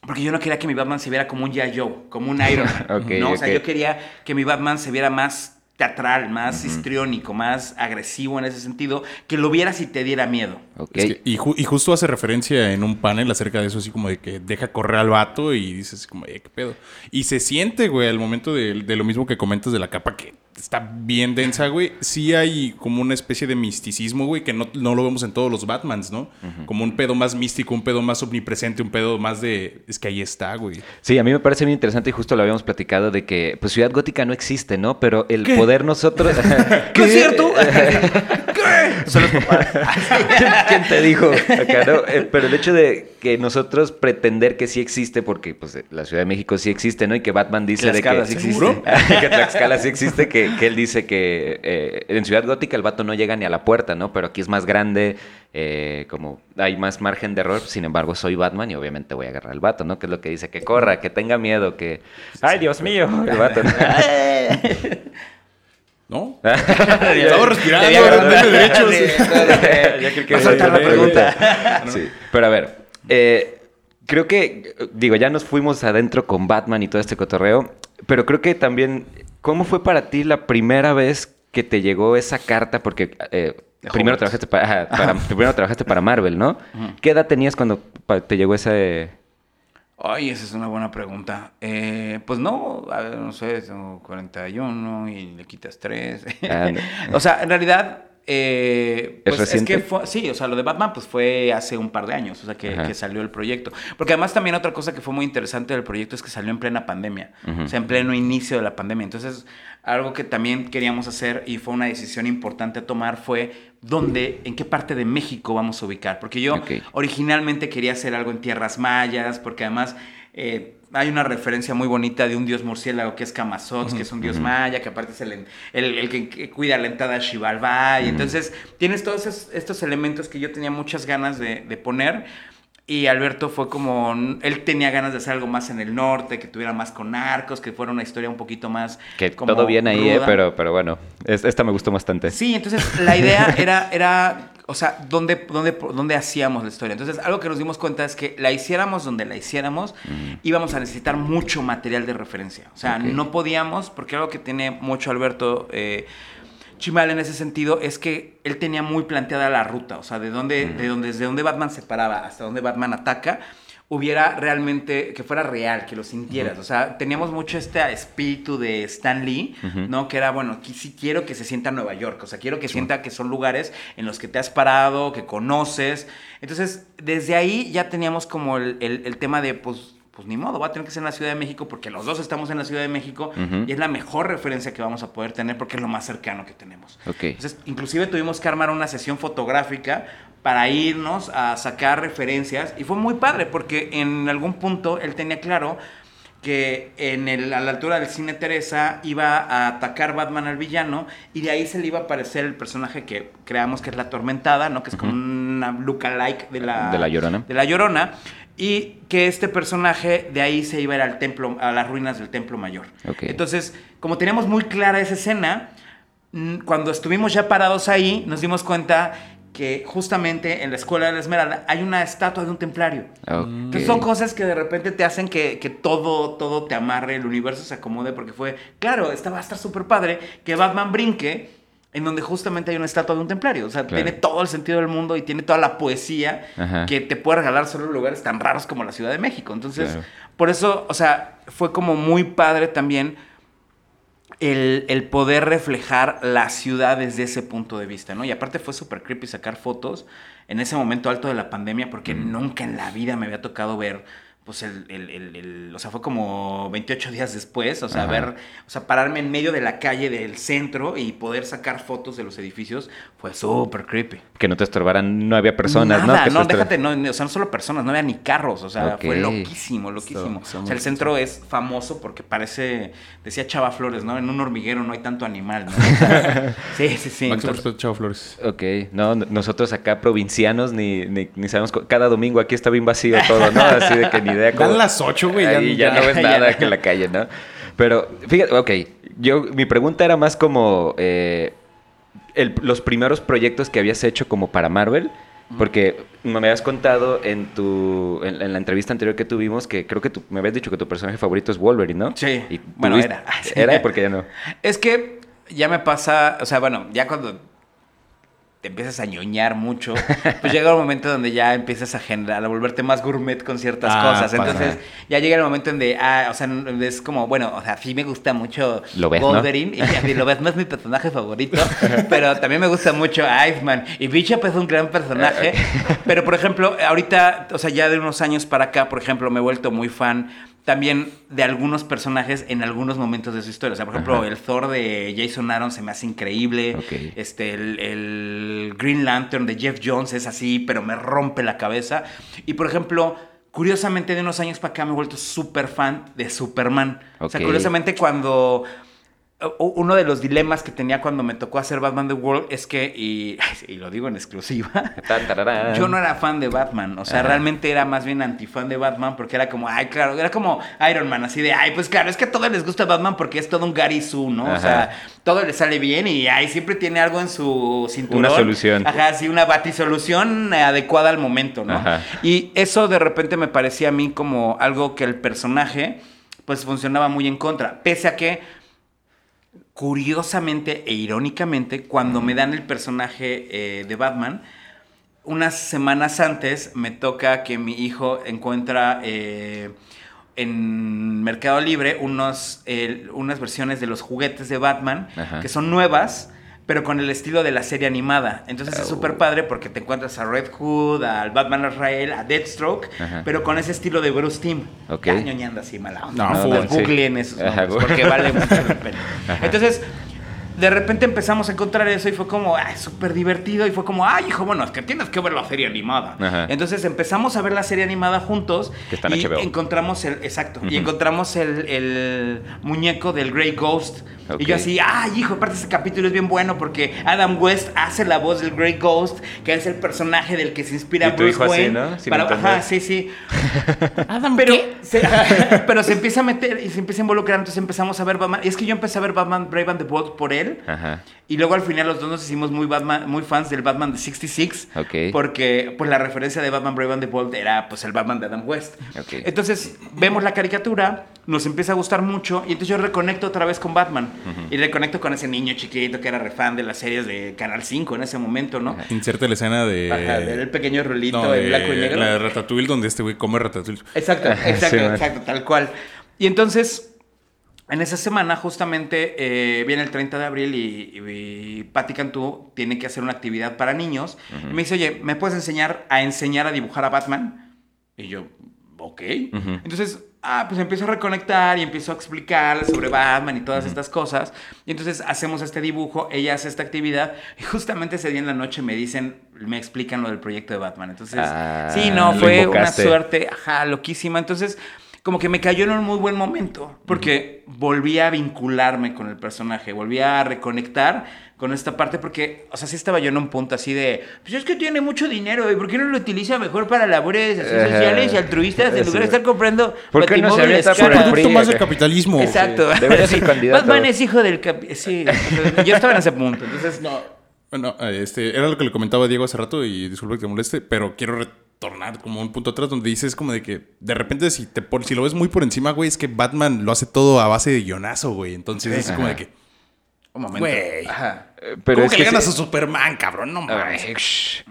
Porque yo no quería que mi Batman se viera como un. Joe, como un Iron Man. Ok, ¿no? O sea, yo quería que mi Batman se viera más teatral, más histriónico, más agresivo en ese sentido, que lo vieras y te diera miedo. Ok. Es que- y, ju- y justo hace referencia en un panel acerca de eso, así como de que deja correr al vato y dices como, eh, ¿qué pedo? Y se siente, güey, al momento de, de lo mismo que comentas de la capa que está bien densa, güey. Sí hay como una especie de misticismo, güey, que no, no lo vemos en todos los Batmans, ¿no? Como un pedo más místico, un pedo más omnipresente, un pedo más de... Es que ahí está, güey. Sí, a mí me parece bien interesante y justo lo habíamos platicado de que pues Ciudad Gótica no existe, ¿no? Pero el poder nosotros... ¿Qué es cierto? ¿Qué? Son los papás. ¿Quién, te dijo? Acá, ¿no? Eh, Pero el hecho de que nosotros pretender que sí existe, porque pues eh, la Ciudad de México sí existe, ¿no? Y que Batman dice de que... sí existe. ¿Seguro? que Tlaxcala sí existe, que, que él dice que eh, en Ciudad Gótica el vato no llega ni a la puerta, ¿no? Pero aquí es más grande, como hay más margen de error, sin embargo soy Batman y obviamente voy a agarrar al vato, ¿no? Que es lo que dice, que corra, que tenga miedo, que... ¡Ay, Dios mío! El vato, ¿no? ¿No? Estaba respirando, la pregunta. Sí. Pero a ver, eh, creo que, digo, ya nos fuimos adentro con Batman y todo este cotorreo, pero creo que también, ¿cómo fue para ti la primera vez que te llegó esa carta? Porque eh, primero trabajaste para, primero trabajaste para Marvel, ¿no? ¿Qué edad tenías cuando te llegó ese... Ay, esa es una buena pregunta. Eh, pues no, a ver, no sé, tengo 41 y le quitas 3. Ah, o sea, en realidad, eh, ¿Es pues es, reciente? que fue, sí, o sea, lo de Batman pues fue hace un par de años, o sea, que, salió el proyecto. Porque además también otra cosa que fue muy interesante del proyecto es que salió en plena pandemia, o sea, en pleno inicio de la pandemia. Entonces, algo que también queríamos hacer y fue una decisión importante a tomar fue dónde, en qué parte de México vamos a ubicar. Porque yo originalmente quería hacer algo en tierras mayas, porque además eh, hay una referencia muy bonita de un dios murciélago que es Camazox, que es un dios maya, que aparte es el, el- el que, que cuida la entrada a Xibalbá. Y entonces tienes todos esos- estos elementos que yo tenía muchas ganas de, de poner. Y Alberto fue como, él tenía ganas de hacer algo más en el norte, que tuviera más con arcos, que fuera una historia un poquito más... Que como todo bien ahí, eh, pero, pero bueno, es- esta me gustó bastante. Sí, entonces la idea era, era, o sea, ¿dónde, dónde, dónde hacíamos la historia? Entonces, algo que nos dimos cuenta es que la hiciéramos donde la hiciéramos, íbamos a necesitar mucho material de referencia. O sea, no podíamos, porque algo que tiene mucho Alberto eh, Chimal en ese sentido es que él tenía muy planteada la ruta, o sea, de dónde, de dónde, desde dónde Batman se paraba hasta dónde Batman ataca, hubiera realmente, que fuera real, que lo sintieras. O sea, teníamos mucho este espíritu de Stan Lee, ¿no? Que era, bueno, sí quiero que se sienta Nueva York, o sea, quiero que sienta que son lugares en los que te has parado, que conoces. Entonces, desde ahí ya teníamos como el, el- el tema de, pues, pues ni modo, va a tener que ser en la Ciudad de México porque los dos estamos en la Ciudad de México y es la mejor referencia que vamos a poder tener porque es lo más cercano que tenemos. Ok. Entonces, inclusive tuvimos que armar una sesión fotográfica para irnos a sacar referencias y fue muy padre porque en algún punto él tenía claro que en el, a la altura del cine Teresa iba a atacar Batman al villano y de ahí se le iba a aparecer el personaje que creamos que es la Atormentada, ¿no? Que es como una lookalike de la, De la Llorona. de la Llorona y que este personaje de ahí se iba a ir al templo, a las ruinas del templo mayor. Entonces, como teníamos muy clara esa escena, cuando estuvimos ya parados ahí, nos dimos cuenta que justamente en la Escuela de la Esmeralda hay una estatua de un templario. Entonces son cosas que de repente te hacen que, que todo, todo te amarre, el universo se acomode, porque fue, claro, esta va a estar súper padre que Batman brinque en donde justamente hay una estatua de un templario. O sea, Claro. tiene todo el sentido del mundo y tiene toda la poesía Ajá. que te puede regalar solo en lugares tan raros como la Ciudad de México. Entonces, Claro. por eso, o sea, fue como muy padre también el, el poder reflejar la ciudad desde ese punto de vista, ¿no? Y aparte fue súper creepy sacar fotos en ese momento alto de la pandemia porque nunca en la vida me había tocado ver, pues, el, el- el- el- o sea, fue como 28 días después, o sea, Ajá. ver, o sea, pararme en medio de la calle del centro y poder sacar fotos de los edificios fue súper creepy. Que no te estorbaran, no había personas, Nada, ¿no? Que no, déjate, no, o sea, no solo personas, no había ni carros, o sea, fue loquísimo, loquísimo. O sea, el centro es famoso porque parece, decía Chava Flores, ¿no? En un hormiguero no hay tanto animal, ¿no? O sea, sí, sí, sí. Máximo entonces- Chavo Flores. Ok, no, nosotros acá provincianos ni, ni, ni sabemos, cada domingo aquí está bien vacío todo, ¿no? Así de que ni Dan las 8, güey. Ahí ya, ya- no ves ya nada no. que en la calle, ¿no? Pero, fíjate, ok, yo, mi pregunta era más como eh, el- los primeros proyectos que habías hecho como para Marvel, porque me habías contado en tu, en, en la entrevista anterior que tuvimos que creo que tú, me habías dicho que tu personaje favorito es Wolverine, ¿no? Sí, Y bueno, era. Era porque ya no. Es que ya me pasa, o sea, bueno, ya cuando te empiezas a ñoñar mucho, pues llega un momento donde ya empiezas a generar, a volverte más gourmet con ciertas Ah, cosas. Entonces, ya llega el momento donde, ah, o sea, es como, bueno, o sea, sí me gusta mucho Lo ves, ¿no? Wolverine, y así, lo ves, no es mi personaje favorito, pero también me gusta mucho Iceman. Y Bishop es un gran personaje, pero por ejemplo, ahorita, o sea, ya de unos años para acá, por ejemplo, me he vuelto muy fan también de algunos personajes en algunos momentos de su historia. O sea, por ejemplo, Ajá. el Thor de Jason Aaron se me hace increíble. Este, el, el Green Lantern de Jeff Jones es así, pero me rompe la cabeza. Y por ejemplo, curiosamente de unos años para acá me he vuelto súper fan de Superman. O sea, curiosamente cuando... Uno de los dilemas que tenía cuando me tocó hacer Batman The World es que, y, y lo digo en exclusiva, yo no era fan de Batman, o sea, Ajá. realmente era más bien antifan de Batman porque era como, ay, claro, era como Iron Man, así de, ay, pues claro, es que a todos les gusta Batman porque es todo un Gary Sue, ¿no? O sea, todo le sale bien y ay, siempre tiene algo en su cinturón. Una solución. Ajá, sí, una batisolución adecuada al momento, ¿no? Ajá. Y eso de repente me parecía a mí como algo que el personaje, pues funcionaba muy en contra, pese a que curiosamente e irónicamente, cuando me dan el personaje eh, de Batman, unas semanas antes me toca que mi hijo encuentra eh, en Mercado Libre unos, eh, unas versiones de los juguetes de Batman Ajá. que son nuevas, pero con el estilo de la serie animada. Entonces es Oh. súper padre porque te encuentras a Red Hood, al Batman Israel, a Deathstroke, Ajá. pero con ese estilo de Bruce Timm. Ok. Ya ñoñando así mala onda. No, No, full. pues googleen esos Ajá, nombres, porque vale mucho la pena. Ajá. Entonces, de repente empezamos a encontrar eso y fue como, ay, súper divertido. Y fue como, ay, hijo, bueno, es que tienes que ver la serie animada. Ajá. Entonces empezamos a ver la serie animada juntos. Que está en y HBO. encontramos el, exacto, y encontramos el, el muñeco del Grey Ghost. Y yo así, ay, hijo, aparte ese capítulo es bien bueno porque Adam West hace la voz del Grey Ghost, que es el personaje del que se inspira Y tu Bruce hijo así, Wayne. ¿no? Sin para, entender. ajá, sí, sí. pero, se, pero se empieza a meter y se empieza a involucrar, entonces empezamos a ver Batman. Y es que yo empecé a ver Batman Brave and the Bold por él. Él. Ajá. Y luego al final los dos nos hicimos muy Batman, muy fans del Batman de 66. Ok. Porque pues la referencia de Batman Brave and the Bold era pues el Batman de Adam West. Entonces vemos la caricatura, nos empieza a gustar mucho y entonces yo reconecto otra vez con Batman. Y reconecto con ese niño chiquito que era refan de las series de Canal 5 en ese momento, ¿no? Inserta la escena de. Ajá, del pequeño rolito no, en de blanco y negro. La de Ratatouille, donde este güey come Ratatouille. Exacto, exacto, Sí, man. exacto, tal cual. Y entonces, en esa semana, justamente, eh, viene el 30 de abril y, y, y Patti Cantú tiene que hacer una actividad para niños. Y me dice, oye, ¿me puedes enseñar a enseñar a dibujar a Batman? Y yo, ok. Entonces, ah, pues empiezo a reconectar y empiezo a explicar sobre Batman y todas estas cosas. Y entonces hacemos este dibujo, ella hace esta actividad. Y justamente ese día en la noche me dicen, me explican lo del proyecto de Batman. Entonces, Ah, sí, no, fue una suerte, ajá, loquísima. Entonces, como que me cayó en un muy buen momento, porque volví a vincularme con el personaje, volví a reconectar con esta parte, porque, o sea, sí estaba yo en un punto así de, pues es que tiene mucho dinero, ¿y por qué no lo utiliza mejor para labores así sociales y altruistas en lugar de estar comprando ¿Por qué no se avienta por el? Producto más del capitalismo. Exacto. Sí, debería ser candidato. Batman es hijo del... capi- Sí, yo estaba en ese punto, entonces... No, bueno, este, era lo que le comentaba a Diego hace rato y disculpa que te moleste, pero quiero retornar como un punto atrás donde dices como de que de repente si te por, si lo ves muy por encima, güey, es que Batman lo hace todo a base de guionazo, güey. Entonces es como de que, Un momento. Güey. Ajá. Pero ¿cómo es que, que le ganas a Superman, cabrón? No mames.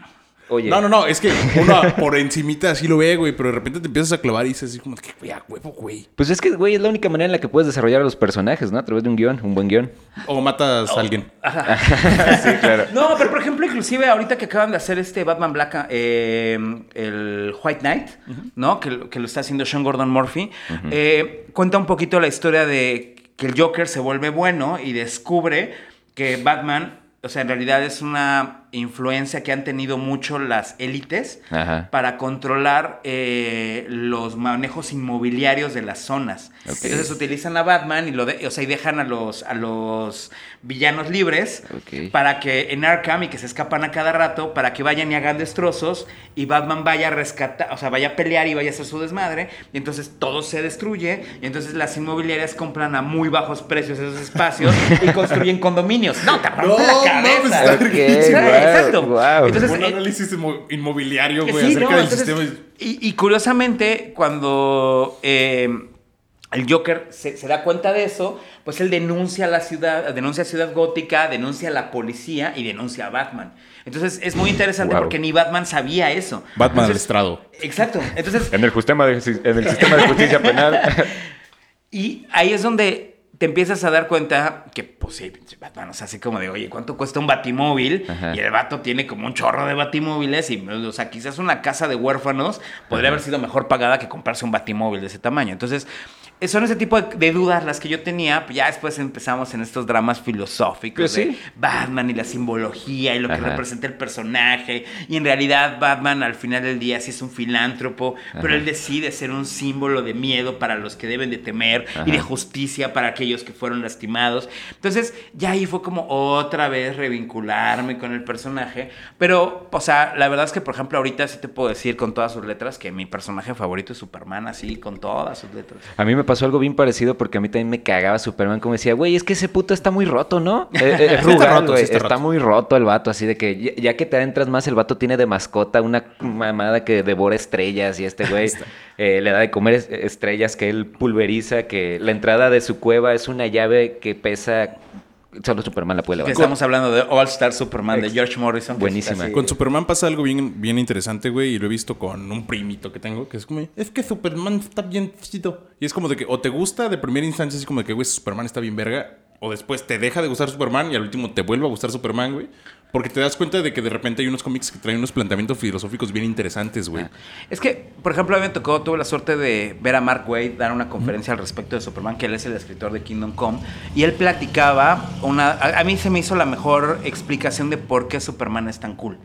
Oye. No, no, no, es que uno por encimita así lo ve, güey, pero de repente te empiezas a clavar y dices así como que, güey, a huevo, güey. Pues es que, güey, es la única manera en la que puedes desarrollar a los personajes, ¿no? A través de un guion, un buen guion. O matas a alguien. sí, claro. No, pero por ejemplo, inclusive ahorita que acaban de hacer este Batman Black, eh, el White Knight, ¿no? Que, lo- que lo está haciendo Sean Gordon Murphy, eh, cuenta un poquito la historia de que el Joker se vuelve bueno y descubre que Batman, o sea, en realidad es una influencia que han tenido mucho las élites Ajá. para controlar eh, los manejos inmobiliarios de las zonas. Ok. Entonces utilizan a Batman y lo de- o sea, y dejan a los, a los villanos libres para que en Arkham y que se escapan a cada rato para que vayan y hagan destrozos y Batman vaya a rescatar, o sea, vaya a pelear y vaya a hacer su desmadre y entonces todo se destruye y entonces las inmobiliarias compran a muy bajos precios esos espacios y construyen condominios. No, te rompe No, la cabeza. guau, Exacto. Entonces, un eh, análisis inmo- inmobiliario, güey, Sí, acerca no, del entonces, sistema. Y, y curiosamente, cuando eh, el Joker se, se da cuenta de eso, pues él denuncia a la ciudad, denuncia a Ciudad Gótica, denuncia a la policía y denuncia a Batman. Entonces es muy interesante Wow. porque ni Batman sabía eso. Batman al estrado. Exacto. Entonces, En el, sistema de, en el sistema de justicia penal. Y ahí es donde te empiezas a dar cuenta que, pues sí, Batman, o sea, así como de, oye, ¿cuánto cuesta un batimóvil? Ajá. Y el vato tiene como un chorro de batimóviles y, o sea, quizás una casa de huérfanos podría haber sido mejor pagada que comprarse un batimóvil de ese tamaño. Entonces, son ese tipo de, de dudas las que yo tenía. pues Ya después empezamos en estos dramas filosóficos Pues de sí. Batman y la simbología y lo que Ajá. representa el personaje. Y en realidad Batman al final del día sí es un filántropo, pero él decide ser un símbolo de miedo para los que deben de temer y de justicia para aquellos que fueron lastimados. Entonces ya ahí fue como otra vez revincularme con el personaje. Pero, o sea, la verdad es que, por ejemplo, ahorita sí te puedo decir con todas sus letras que mi personaje favorito es Superman, así, con todas sus letras. A mí me pasó algo bien parecido porque a mí también me cagaba Superman como decía, güey, es que ese puto está muy roto, ¿no? Eh, eh, Es, está rugal, roto, güey, sí está muy roto el vato, así de que ya, ya que te adentras más, el vato tiene de mascota una mamada que devora estrellas y este güey eh, le da de comer es- estrellas que él pulveriza, que la entrada de su cueva es una llave que pesa, solo Superman la puede Que levantar. estamos hablando de All Star Superman de Ex- George Morrison. Buenísima. Con Superman pasa algo bien, bien interesante, güey, y lo he visto con un primito que tengo, que es como, es que Superman está bien chido. Y es como de que o te gusta de primera instancia, así como de que, güey, Superman está bien verga, o después te deja de gustar Superman y al último te vuelve a gustar Superman, güey. Porque te das cuenta de que de repente hay unos cómics que traen unos planteamientos filosóficos bien interesantes, güey. Es que, por ejemplo, a mí me tocó, tuve la suerte de ver a Mark Wade dar una conferencia al respecto de Superman, que él es el escritor de Kingdom Come, y él platicaba una... A, a mí se me hizo la mejor explicación de por qué Superman es tan cool.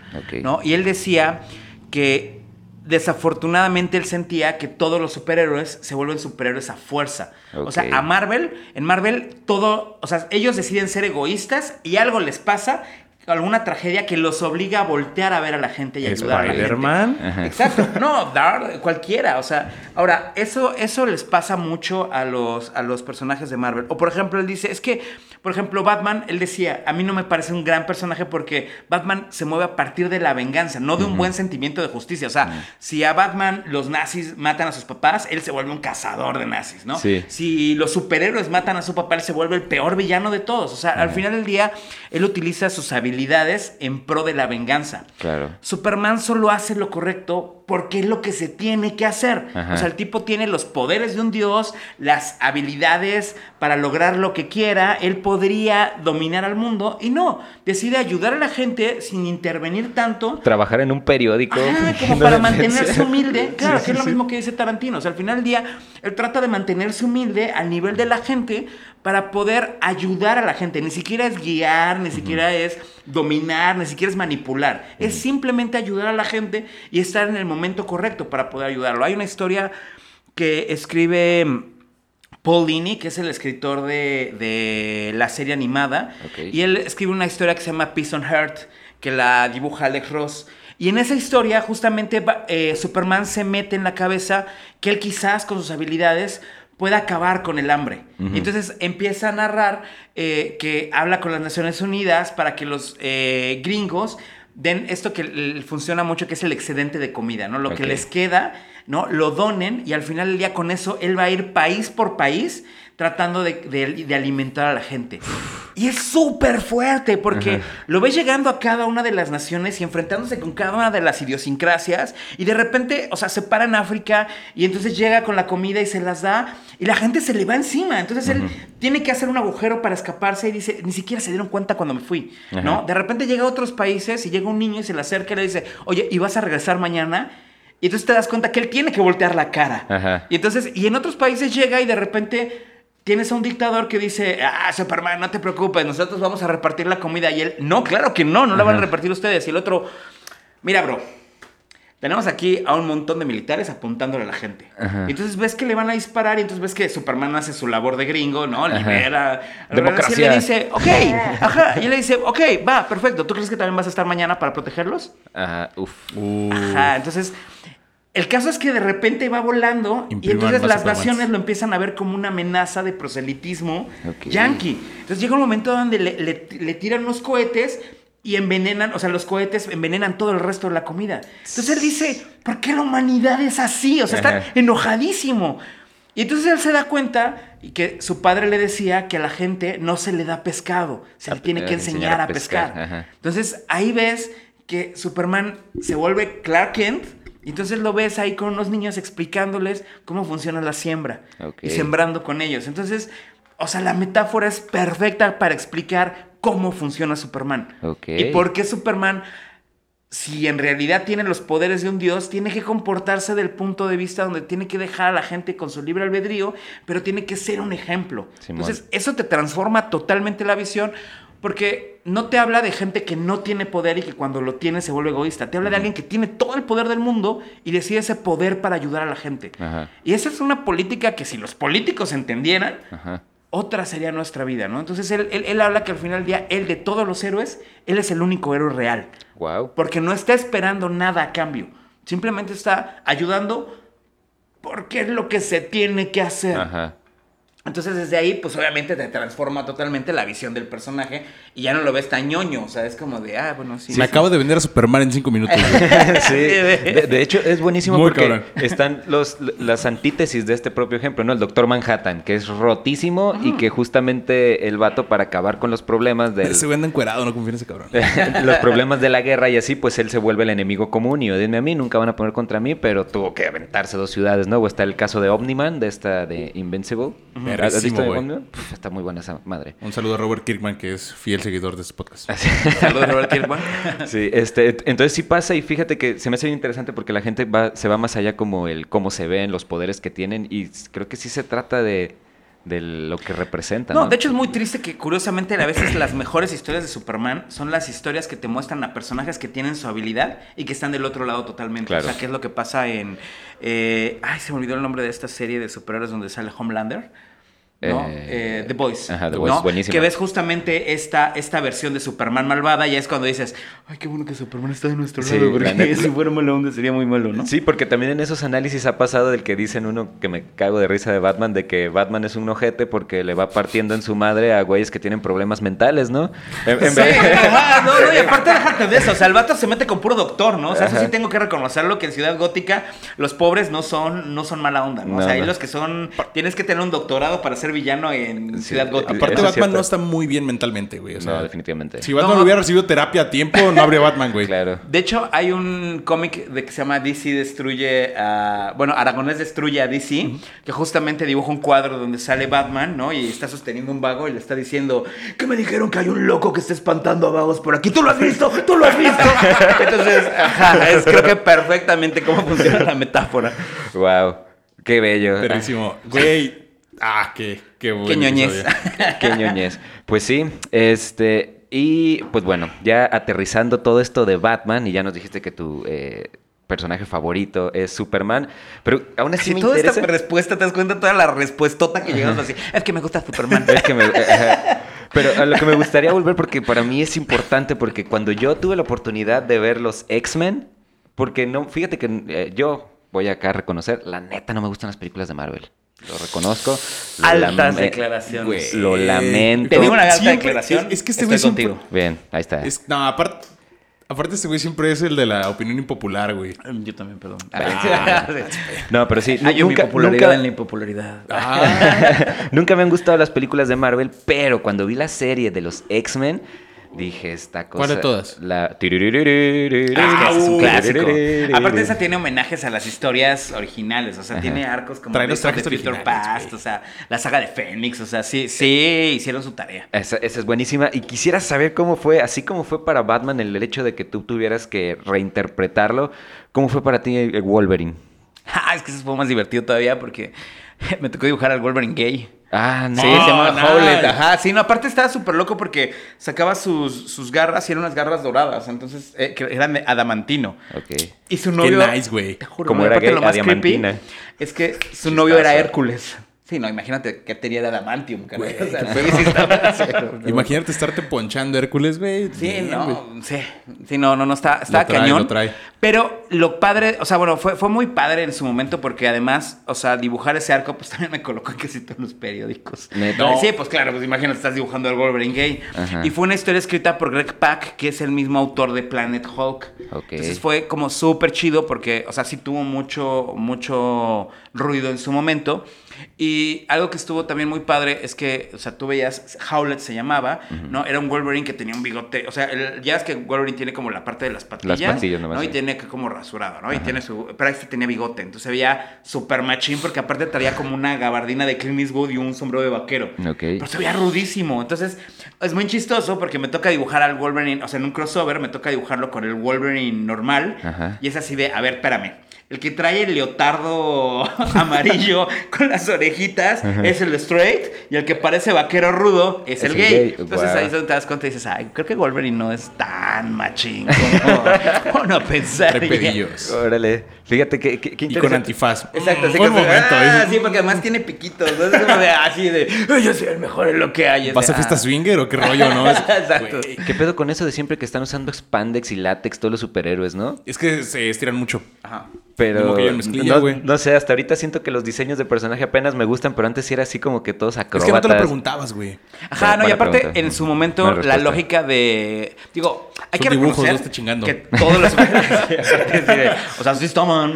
¿no? Y él decía que desafortunadamente él sentía que todos los superhéroes se vuelven superhéroes a fuerza. O sea, a Marvel, en Marvel todo, o sea, ellos deciden ser egoístas y algo les pasa alguna tragedia que los obliga a voltear a ver a la gente y ayudar a la gente. Exacto. No, Dar, cualquiera. O sea, ahora, eso, eso les pasa mucho a los, a los personajes de Marvel. O por ejemplo, él dice, es que, por ejemplo, Batman, él decía, a mí no me parece un gran personaje porque Batman se mueve a partir de la venganza, no de un buen sentimiento de justicia. O sea, si a Batman los nazis matan a sus papás, él se vuelve un cazador de nazis, ¿no? Sí. Si los superhéroes matan a su papá, él se vuelve el peor villano de todos. O sea, al final del día, él utiliza sus habilidades en pro de la venganza. Claro. Superman solo hace lo correcto porque es lo que se tiene que hacer. Ajá. O sea, el tipo tiene los poderes de un dios, las habilidades para lograr lo que quiera. Él podría dominar al mundo y no, decide ayudar a la gente sin intervenir tanto. Trabajar en un periódico. Como para mantenerse humilde. Claro, Sí, que es lo sí. mismo que dice Tarantino. O sea, al final del día, él trata de mantenerse humilde al nivel de la gente para poder ayudar a la gente. Ni siquiera es guiar, ni siquiera es dominar, ni siquiera es manipular. Es simplemente ayudar a la gente y estar en el momento correcto para poder ayudarlo. Hay una historia que escribe mm, Paul Dini, que es el escritor de, de la serie animada, y él escribe una historia que se llama Peace on Earth, que la dibuja Alex Ross. Y en esa historia, justamente, eh, Superman se mete en la cabeza que él quizás con sus habilidades pueda acabar con el hambre. Entonces empieza a narrar eh, que habla con las Naciones Unidas para que los eh, gringos den esto que funciona mucho, que es el excedente de comida, ¿no? Lo que les queda, ¿no? Lo donen y al final del día con eso él va a ir país por país tratando de, de- de alimentar a la gente. Y es súper fuerte porque Ajá. lo ves llegando a cada una de las naciones y enfrentándose con cada una de las idiosincrasias y de repente, o sea, se para en África y entonces llega con la comida y se las da y la gente se le va encima. Entonces él tiene que hacer un agujero para escaparse y dice, ni siquiera se dieron cuenta cuando me fui, ¿no? De repente llega a otros países y llega un niño y se le acerca y le dice, oye, ¿y vas a regresar mañana? Y entonces te das cuenta que él tiene que voltear la cara. Y entonces, y en otros países llega y de repente tienes a un dictador que dice, ah, Superman, no te preocupes, nosotros vamos a repartir la comida. Y él, no, claro que no, no la van a repartir ustedes. Y el otro, mira, bro, tenemos aquí a un montón de militares apuntándole a la gente. Ajá. Y entonces ves que le van a disparar y entonces ves que Superman hace su labor de gringo, ¿no? Libera. Democracia. Y él le dice, ok, ajá. Y él le dice, ok, va, perfecto. ¿Tú crees que también vas a estar mañana para protegerlos? Ajá, uf. Ajá, entonces el caso es que de repente va volando y entonces las naciones lo empiezan a ver como una amenaza de proselitismo Ok. yankee. Entonces llega un momento donde le, le- le tiran unos cohetes y envenenan, o sea, los cohetes envenenan todo el resto de la comida. Entonces él dice, ¿por qué la humanidad es así? O sea, está Ajá. enojadísimo. Y entonces él se da cuenta y que su padre le decía que a la gente no se le da pescado, se le tiene que enseñar, a pescar. ajá. Entonces ahí ves que Superman se vuelve Clark Kent. Y entonces lo ves ahí con unos niños explicándoles cómo funciona la siembra y sembrando con ellos. Entonces, o sea, la metáfora es perfecta para explicar cómo funciona Superman. Ok. Y por qué Superman, si en realidad tiene los poderes de un dios, tiene que comportarse del punto de vista donde tiene que dejar a la gente con su libre albedrío, pero tiene que ser un ejemplo. Simón. Entonces, eso te transforma totalmente la visión. Porque no te habla de gente que no tiene poder y que cuando lo tiene se vuelve egoísta. Te habla de alguien que tiene todo el poder del mundo y decide ese poder para ayudar a la gente. Ajá. Y esa es una política que si los políticos entendieran, Ajá. otra sería nuestra vida, ¿no? Entonces él, él- él habla que al final del día, él de todos los héroes, él es el único héroe real. Wow. Porque no está esperando nada a cambio. Simplemente está ayudando porque es lo que se tiene que hacer. Ajá. Entonces desde ahí, pues obviamente te transforma totalmente la visión del personaje y ya no lo ves tan ñoño. O sea, es como de, ah, bueno, sí. me acabo de vender a Superman en cinco minutos. Sí, de, de hecho es buenísimo Muy porque cabrón. están los, las antítesis de este propio ejemplo, ¿no? El Doctor Manhattan, que es rotísimo y que justamente el vato para acabar con los problemas del, güey anda encuerado, no confío en ese cabrón. los problemas de la guerra y así, pues él se vuelve el enemigo común y odien a mí, nunca van a poner contra mí, pero tuvo que aventarse dos ciudades, ¿no? O está el caso de Omniman, de esta de Invincible. ¿Has Perrísimo, güey. Está muy buena esa madre. Un saludo a Robert Kirkman, que es fiel seguidor de este podcast. Saludos, Robert Kirkman. Sí, este, entonces sí pasa y fíjate que se me hace bien interesante porque la gente va, se va más allá como el cómo se ven, los poderes que tienen y creo que sí se trata de, de lo que representa. No, No, de hecho es muy triste que curiosamente a veces las mejores historias de Superman son las historias que te muestran a personajes que tienen su habilidad y que están del otro lado totalmente. Claro. O sea, que es lo que pasa en... eh, ay, se me olvidó el nombre de esta serie de superhéroes donde sale Homelander. ¿No? Eh, Eh, The Boys. ajá, The ¿no? Boys, buenísima. Que ves justamente esta, esta versión de Superman malvada y es cuando dices, ay, qué bueno que Superman está de nuestro Sí, lado, la porque si fuera malo onda sería muy malo, ¿no? Sí, porque también en esos análisis ha pasado del que dicen uno que me cago de risa de Batman, de que Batman es un ojete porque le va partiendo en su madre a güeyes que tienen problemas mentales, ¿no? En- en Sí, vez- ajá, no, no, y aparte déjate de eso, o sea, el vato se mete con puro doctor, ¿no? O sea, eso sí tengo que reconocerlo, que en Ciudad Gótica los pobres no son, no son mala onda, ¿no? o No, sea, ahí los que son, tienes que tener un doctorado para ser villano en Sí, Ciudad Gótica. Aparte, Eso es Batman cierto. no está muy bien mentalmente, güey. O sea, no, definitivamente. Si Batman No. hubiera recibido terapia a tiempo, no habría Batman, güey. Claro. De hecho, hay un cómic de que se llama DC destruye a... Bueno, Aragonés destruye a DC, que justamente dibuja un cuadro donde sale Batman, ¿no? Y está sosteniendo un vago y le está diciendo, que me dijeron que hay un loco que está espantando a vagos por aquí. ¿Tú lo has visto? ¿Tú lo has visto? Entonces, ajá, es creo que perfectamente cómo funciona la metáfora. Wow. Qué bello. Perrísimo. Güey. Ah, qué, qué bueno. Qué ñoñez. Qué ñoñez. Pues sí, este. Y pues bueno, ya aterrizando todo esto de Batman, y ya nos dijiste que tu eh, personaje favorito es Superman, pero aún así Si me toda interesa. esta respuesta, te das cuenta toda la respuestota que llegamos así. Es que me gusta Superman. Es que me- pero a lo que me gustaría volver, porque para mí es importante, porque cuando yo tuve la oportunidad de ver los X-Men, porque no, fíjate que eh, yo voy acá a reconocer, la neta no me gustan las películas de Marvel. Lo reconozco. lo Altas declaraciones. Lo lamento. Te digo una alta Siempre- declaración. es- es que este estoy güey siempre- contigo. Bien, ahí está. Es- no, aparte. Aparte, este güey siempre es el de la opinión impopular, güey. Yo también, perdón. Ah. No, pero sí. Hay nu- mi nunca, popularidad nunca- en la impopularidad. Ah, nunca me han gustado las películas de Marvel, pero cuando vi la serie de los X-Men, dije esta cosa. ¿Cuál de todas? La... Es que ese es un clásico. Aparte, esa tiene homenajes a las historias originales. O sea, Ajá. tiene arcos como Trae los de Future originales, Past, o sea, la saga de Fénix. O sea, sí, sí, hicieron su tarea. Esa, esa es buenísima. Y quisiera saber cómo fue, así como fue para Batman el hecho de que tú tuvieras que reinterpretarlo, ¿cómo fue para ti el Wolverine? Ah, es que eso fue más divertido todavía porque me tocó dibujar al Wolverine gay. Ah, no. Sí, se llama. Howlett, ajá. Sí, no, aparte estaba súper loco porque sacaba sus, sus garras y eran unas garras doradas, entonces, eh, que eran de adamantino. Ok. Y su Qué novio... nice, güey. Te juro, Como era gay, lo más creepy es que su novio era. Hércules. Sí, no, imagínate que tenía de adamantium, cara. Güey, O sea, Imagínate estarte ponchando Hércules, güey. Sí, güey. no, sí, sí, no, no, no, está, está Lo trae, cañón. lo trae. Pero lo padre, o sea, bueno, fue, fue muy padre en su momento porque además, o sea, dibujar ese arco, pues también me colocó en casi todos los periódicos. No. Sí, pues claro, pues imagínate, estás dibujando al Wolverine gay. Ajá. Y fue una historia escrita por Greg Pak, que es el mismo autor de Planet Hulk. Ok. Entonces fue como súper chido porque, o sea, sí tuvo mucho, mucho ruido en su momento. Y algo que estuvo también muy padre es que, o sea, tú veías, Howlett se llamaba, ¿no? Era un Wolverine que tenía un bigote, o sea, el- ya es que Wolverine tiene como la parte de las patillas, patillas nomás, ¿no? Y tiene que como rasurado, ¿no? Y tiene su, pero este tenía bigote, entonces se veía súper machín porque aparte traía como una gabardina de Clint Eastwood y un sombrero de vaquero. Ok. Pero se veía rudísimo. Entonces, es muy chistoso porque me toca dibujar al Wolverine, o sea, en un crossover me toca dibujarlo con el Wolverine normal. Ajá. Y es así de, a ver, espérame. El que trae el leotardo amarillo con las orejitas es el straight y el que parece vaquero rudo es, Es el el gay. gay, Entonces wow. ahí es donde te das cuenta y dices, ay, creo que Wolverine no es tan machín como uno pensaría. Órale. Fíjate que, Y con antifaz. Exacto, Mm, así buen que- momento. ah, sí, porque además tiene piquitos, ¿no? Es como de así de, "Ay, yo soy el mejor en lo que hay. ¿Vas de, a fiesta "Ah". swinger o qué rollo, no? Es, Exacto. ¿Qué pedo con eso de siempre que están usando spandex y látex todos los superhéroes, no? es que se estiran mucho. Ajá. Pero Como que yo mezclilla, no, güey. no sé, hasta ahorita siento que los diseños de personaje apenas me gustan, pero antes sí era así como que todos Es acróbatas. que no te lo preguntabas, güey. Ajá, no, y aparte, pregunta. en su momento, la lógica de. Digo, hay Son que dibujos, reconocer no esté chingando. que todos los. De, o sea, sí toman.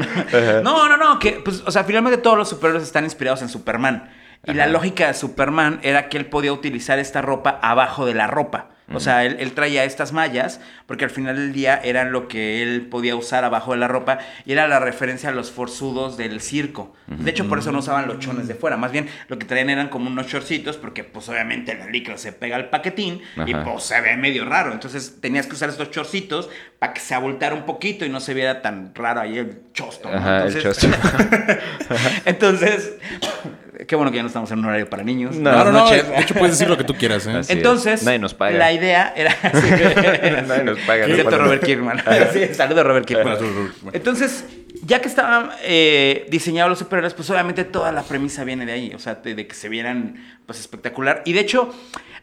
No, no, no, que, pues, o sea, finalmente todos los superhéroes están inspirados en Superman. Y la lógica de Superman era que él podía utilizar esta ropa abajo de la ropa. O sea, él, él traía estas mallas porque al final del día eran lo que él podía usar abajo de la ropa y era la referencia a los forzudos del circo. De hecho, por eso no usaban los chones de fuera. Más bien, lo que traían eran como unos shortcitos porque, pues, obviamente la licra se pega al paquetín y, pues, se ve medio raro. Entonces, tenías que usar estos shortcitos para que se abultara un poquito y no se viera tan raro ahí el chosto. ¿no? Ajá, el chosto. Entonces, qué bueno que ya no estamos en un horario para niños. No, No, no, no. noches. De hecho, puedes decir lo que tú quieras, ¿eh? Entonces, Nadie nos paga. la idea era... Nadie nos paga, Excepto Robert Kirkman. Sí, saludos a Robert Kirkman. Entonces, ya que estaban eh, diseñados los superhéroes, pues obviamente toda la premisa viene de ahí, o sea, de, de que se vieran pues espectacular. Y de hecho,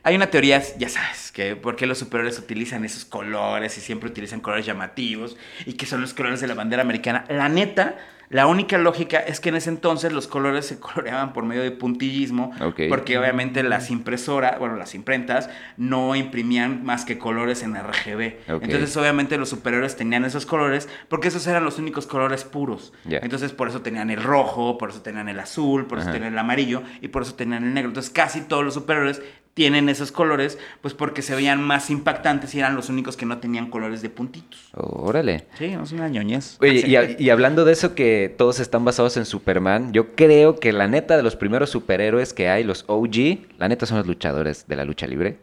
hay una teoría, ya sabes, que por qué los superhéroes utilizan esos colores y siempre utilizan colores llamativos y que son los colores de la bandera americana. La neta, la única lógica es que en ese entonces los colores se coloreaban por medio de puntillismo, porque obviamente las impresoras, bueno, las imprentas no imprimían más que colores en RGB. Entonces, obviamente los superhéroes tenían esos colores porque esos eran los únicos colores puros. Entonces, por eso tenían el rojo, por eso tenían el azul, por eso Ajá. tenían el amarillo y por eso tenían el negro. Entonces, casi todos los superhéroes tienen esos colores, pues porque se veían más impactantes y eran los únicos que no tenían colores de puntitos. Órale. Sí, es una ñoñez. Oye, y, a- y hablando de eso que todos están basados en Superman, yo creo que la neta de los primeros superhéroes que hay, los OG, la neta son los luchadores de la lucha libre.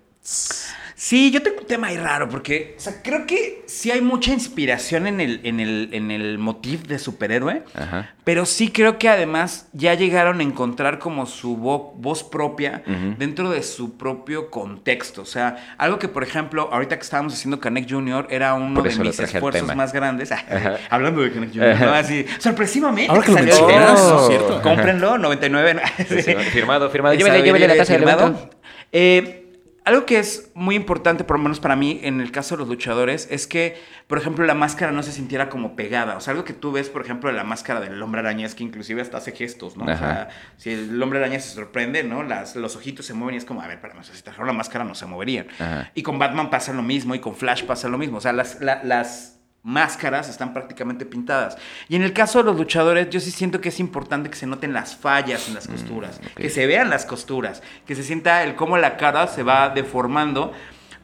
Sí, yo tengo un tema ahí raro porque, o sea, creo que sí hay mucha inspiración en el, en el, en el motif de superhéroe, Ajá. pero sí creo que además ya llegaron a encontrar como su vo- voz propia dentro de su propio contexto. O sea, algo que, por ejemplo, ahorita que estábamos haciendo Canek Jr. era uno de mis esfuerzos más grandes. Hablando de Canek Jr., ¿no? Así, sorpresivamente. Ahora que lo salió es cierto. Cómprenlo, 99. Sí, firmado, firmado. Llévele, llévele a la casa del evento. Eh, algo que es muy importante, por lo menos para mí, en el caso de los luchadores, es que, por ejemplo, la máscara no se sintiera como pegada. O sea, algo que tú ves, por ejemplo, de la máscara del hombre araña es que inclusive hasta hace gestos, ¿no? O sea, si el hombre araña se sorprende, ¿no? Las, los ojitos se mueven y es como, a ver, espérame, o sea, si trajeron la máscara no se moverían. Ajá. Y con Batman pasa lo mismo y con Flash pasa lo mismo. O sea, las, la- las máscaras están prácticamente pintadas. Y en el caso de los luchadores, yo sí siento que es importante que se noten las fallas en las costuras, ok. que se vean las costuras, que se sienta el cómo la cara se va deformando.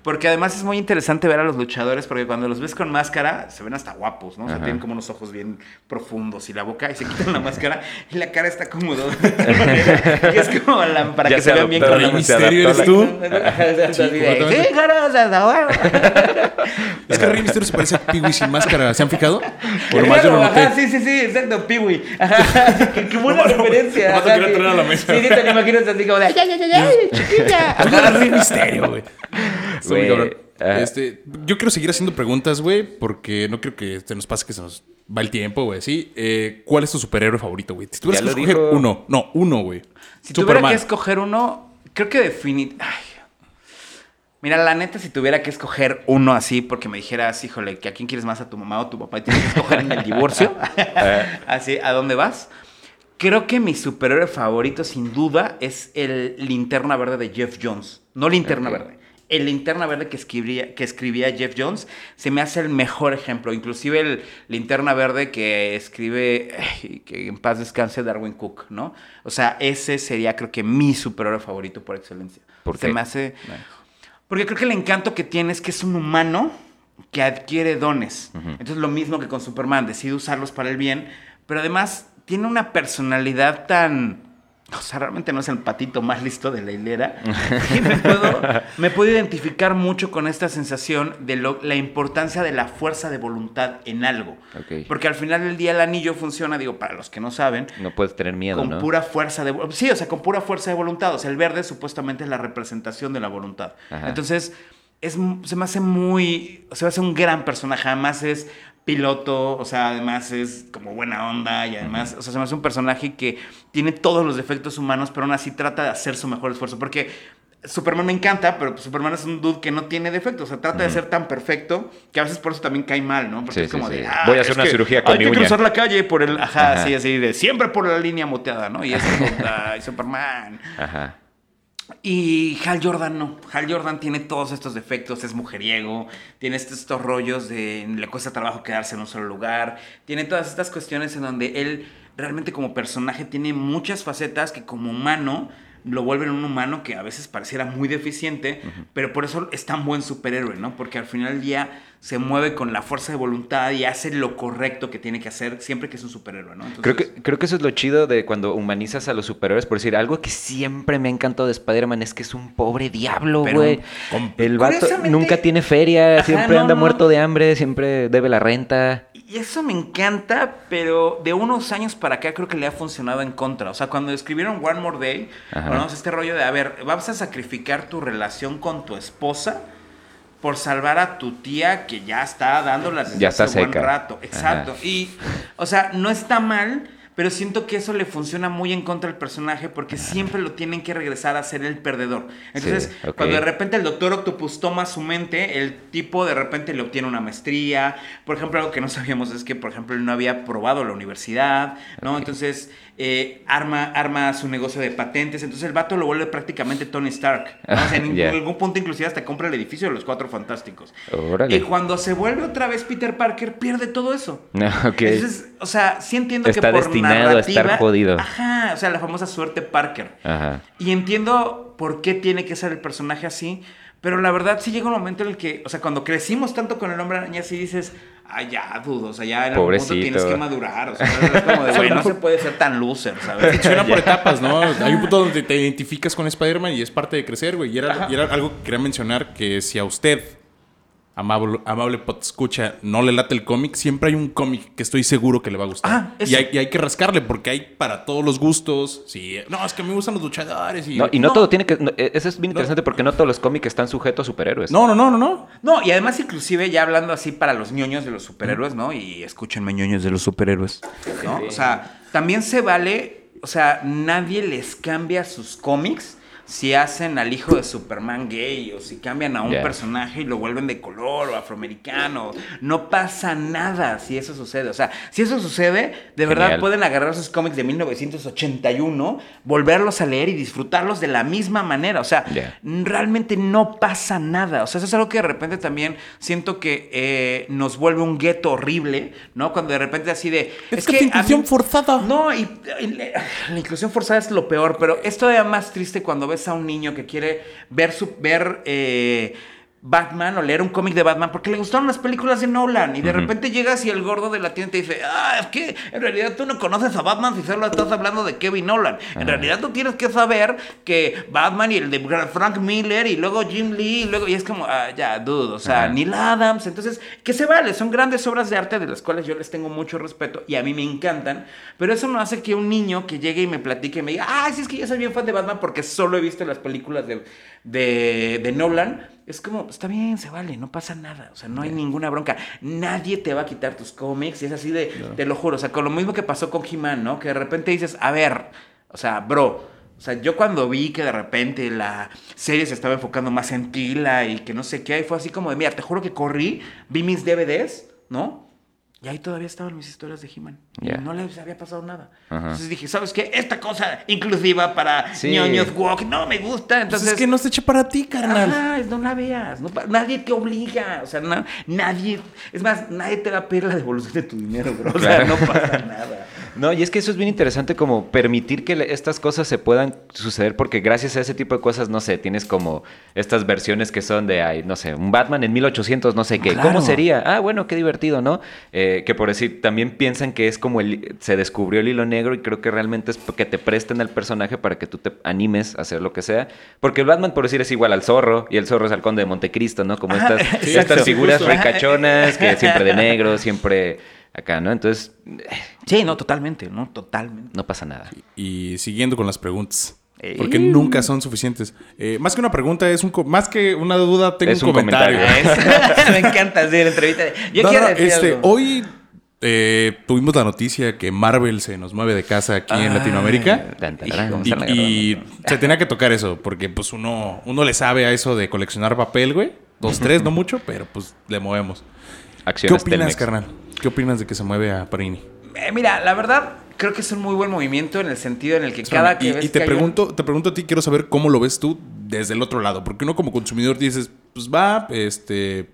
Porque además es muy interesante ver a los luchadores, porque cuando los ves con máscara, se ven hasta guapos, ¿no? O sea, Ajá. tienen como unos ojos bien profundos y la boca, y se quitan la máscara y la cara está cómodo. y es como la- para Ya que se se vean bien con la Misterio eres tú. Sí. Es que Rey Misterio se parece a Peewee sin máscara. ¿Se han fijado? Por más yo noté. ajá, sí, sí, sí, exacto, Piwi. Ajá, qué, buena referencia. ajá, sí. traer a la mesa. Sí, sí, te lo imaginas así como de, ay, ay, ay, ay, chiquilla. Algo de Rey Misterio, güey. Está muy Güey, cabrón. ajá. Este, yo quiero seguir haciendo preguntas, güey, porque no creo que se nos pase que se nos va el tiempo, güey. Sí. Eh, ¿Cuál es tu superhéroe favorito, güey? Si tuvieras que escoger dijo. uno. No, uno, güey. Si tuviera que escoger uno, creo que definitivamente... Mira, la neta, si tuviera que escoger uno así, porque me dijeras, híjole, que a quién quieres más, a tu mamá o tu papá, y tienes que escoger en el divorcio, así, ¿a dónde vas? Creo que mi superhéroe favorito, sin duda, es el Linterna Verde de Jeff Jones. No Linterna. Verde. El Linterna Verde que escribía, que escribía Jeff Jones se me hace el mejor ejemplo. Inclusive el Linterna Verde que escribe, ay, que en paz descanse Darwin Cook, ¿no? O sea, ese sería creo que mi superhéroe favorito por excelencia. ¿Por se qué? me hace... Porque creo que el encanto que tiene es que es un humano que adquiere dones. Entonces lo mismo que con Superman, decide usarlos para el bien, pero además tiene una personalidad tan... O sea, realmente no es el patito más listo de la hilera. Y me puedo, me puedo identificar mucho con esta sensación de lo- la importancia de la fuerza de voluntad en algo. Porque al final del día el anillo funciona, digo, para los que no saben, No puedes tener miedo, con ¿no? pura fuerza de vo- sí o sea con pura fuerza de voluntad o sea el verde supuestamente es la representación de la voluntad Ajá. entonces es se me hace muy se me hace un gran personaje además es piloto o sea además es como buena onda y además o sea se me hace un personaje que tiene todos los defectos humanos pero aún así trata de hacer su mejor esfuerzo porque Superman me encanta, pero Superman es un dude que no tiene defectos. O sea, trata de ser tan perfecto que a veces por eso también cae mal, ¿no? Porque Sí, es como sí, de. sí. "Ah, Voy a hacer una cirugía con Hay mi que uña". cruzar la calle por el. Ajá, Ajá. sí, así de siempre por la línea moteada, ¿no? Y es como, ay, Superman. Ajá. Y Hal Jordan no. Hal Jordan tiene todos estos defectos, es mujeriego, tiene estos, estos rollos de le cuesta trabajo quedarse en un solo lugar, tiene todas estas cuestiones en donde él realmente como personaje tiene muchas facetas que como humano lo vuelven un humano que a veces pareciera muy deficiente, pero por eso es tan buen superhéroe, ¿no? Porque al final del día se mueve con la fuerza de voluntad y hace lo correcto que tiene que hacer siempre que es un superhéroe, ¿no? Creo que, creo que eso es lo chido de cuando humanizas a los superhéroes. Por decir, algo que siempre me ha encantado de Spider-Man es que es un pobre diablo, güey. El vato Curiosamente- nunca tiene feria, Ajá, siempre no, anda no. muerto de hambre, siempre debe la renta. Y eso me encanta, pero de unos años para acá creo que le ha funcionado en contra. O sea, cuando escribieron One More Day, bueno, este rollo de, a ver, vas a sacrificar tu relación con tu esposa por salvar a tu tía que ya está dándolas desde Ya está hace buen seca. rato. Exacto. Ajá. Y, o sea, no está mal, pero siento que eso le funciona muy en contra del personaje porque siempre lo tienen que regresar a ser el perdedor. Entonces, Sí, cuando de repente el doctor Octopus toma su mente, el tipo de repente le obtiene una maestría. Por ejemplo, algo que no sabíamos es que, por ejemplo, él no había probado la universidad, ¿no? Entonces, eh, arma, arma su negocio de patentes. Entonces, el vato lo vuelve prácticamente Tony Stark. ¿no? O sea, en algún punto inclusive hasta compra el edificio de los Cuatro Fantásticos. Órale. Y cuando se vuelve otra vez Peter Parker, pierde todo eso. Entonces, o sea, sí entiendo que Está por destinado a estar narrativa- jodido. Ajá, o sea, la famosa suerte Parker. Ajá. Y entiendo por qué tiene que ser el personaje así, pero la verdad sí llega un momento en el que, o sea, cuando crecimos tanto con el hombre araña, sí dices, ah, ya, dudo, o sea, ya en algún punto Pobrecito. tienes que madurar, o sea, es como de, güey, no se puede ser tan loser, ¿sabes? Funciona por etapas, ¿no? Hay un punto donde te identificas con Spider-Man y es parte de crecer, güey. Y era, y era algo que quería mencionar, que si a usted, amable, amable escucha, no le late el cómic, siempre hay un cómic que estoy seguro que le va a gustar. Ah, y, hay, y hay que rascarle porque hay para todos los gustos. Sí, no, es que me gustan los luchadores y... No, y no, No. todo tiene que. no, eh, eso es bien interesante porque no todos los cómics están sujetos a superhéroes. no, no, no, no, no. No, y además inclusive ya hablando así para los ñoños de los superhéroes, ¿no? Y escúchenme ñoños de los superhéroes, ¿no? O sea, también se vale, o sea, nadie les cambia sus cómics si hacen al hijo de Superman gay o si cambian a un personaje y lo vuelven de color o afroamericano. No pasa nada si eso sucede. O sea, si eso sucede, de verdad pueden agarrar sus cómics de 1981, volverlos a leer y disfrutarlos de la misma manera. O sea, realmente no pasa nada. O sea, eso es algo que de repente también siento que eh, nos vuelve un gueto horrible, ¿no? Cuando de repente así de... Es que la a inclusión forzada. No, y, y le- la inclusión forzada es lo peor, pero es todavía más triste cuando ves a un niño que quiere ver su... Ver, eh, Batman o leer un cómic de Batman porque le gustaron las películas de Nolan y de repente llegas y el gordo de la tienda te dice, ah, es que en realidad tú no conoces a Batman si solo estás hablando de Kevin Nolan. En realidad tú tienes que saber que Batman y el de Frank Miller y luego Jim Lee y luego, y es como, ah, ya, dude, o sea. Neil Adams. Entonces, que se vale, son grandes obras de arte de las cuales yo les tengo mucho respeto y a mí me encantan, pero eso no hace que un niño que llegue y me platique y me diga, ah, sí, es que yo soy bien fan de Batman porque solo he visto las películas de, de, de Nolan. Es como, está bien, se vale, no pasa nada, o sea, no hay ninguna bronca. Nadie te va a quitar tus cómics y es así de, te lo juro, o sea, con lo mismo que pasó con He-Man, ¿no? Que de repente dices, a ver, o sea, bro, o sea, yo cuando vi que de repente la serie se estaba enfocando más en Tila y que no sé qué, y fue así como de, mira, te juro que corrí, vi mis DVDs, ¿no? Y ahí todavía estaban mis historias de He-Man. No les había pasado nada. Ajá. Entonces dije, ¿sabes qué? Esta cosa inclusiva para Sí. ñoños no me gusta. Pues Entonces, es que no está hecho para ti, carnal. Ajá, no la veas. no nadie te obliga. O sea, na- nadie. Es más, nadie te va a pedir la devolución de tu dinero, bro. O sea, Claro. no pasa nada. No, y es que eso es bien interesante como permitir que estas cosas se puedan suceder porque gracias a ese tipo de cosas, no sé, tienes como estas versiones que son de, ay, no sé, un Batman en 1800, no sé qué. Claro. ¿Cómo sería? Ah, bueno, qué divertido, ¿no? Eh, que por decir, también piensan que es como el, se descubrió el hilo negro y creo que realmente es que te presten al personaje para que tú te animes a hacer lo que sea. Porque el Batman, por decir, es igual al zorro y el zorro es al conde de Montecristo, ¿no? Como estas, estas figuras Justo. Ricachonas que siempre de negro, siempre acá, ¿no? Entonces, Sí, no, totalmente, ¿no? Totalmente. no pasa nada. Y siguiendo con las preguntas. Ey. Porque nunca son suficientes. Eh, más que una pregunta, es un co- más que una duda, tengo Es un, un comentario. me encanta hacer entrevista. Yo No, quiero no, decir este, algo. hoy eh, tuvimos la noticia que Marvel se nos mueve de casa aquí en Ay, Latinoamérica. Y, y se tenía que tocar eso, porque pues uno, uno le sabe a eso de coleccionar papel, güey. Dos, tres, no mucho, pero pues le movemos. ¿Qué opinas, Telmex. carnal? ¿Qué opinas de que se mueve a Parini? Eh, mira, la verdad, creo que es un muy buen movimiento en el sentido en el que cada que y, ves y te que hay un- pregunto, te pregunto a ti, quiero saber cómo lo ves tú desde el otro lado. Porque uno como consumidor dices, pues va, este.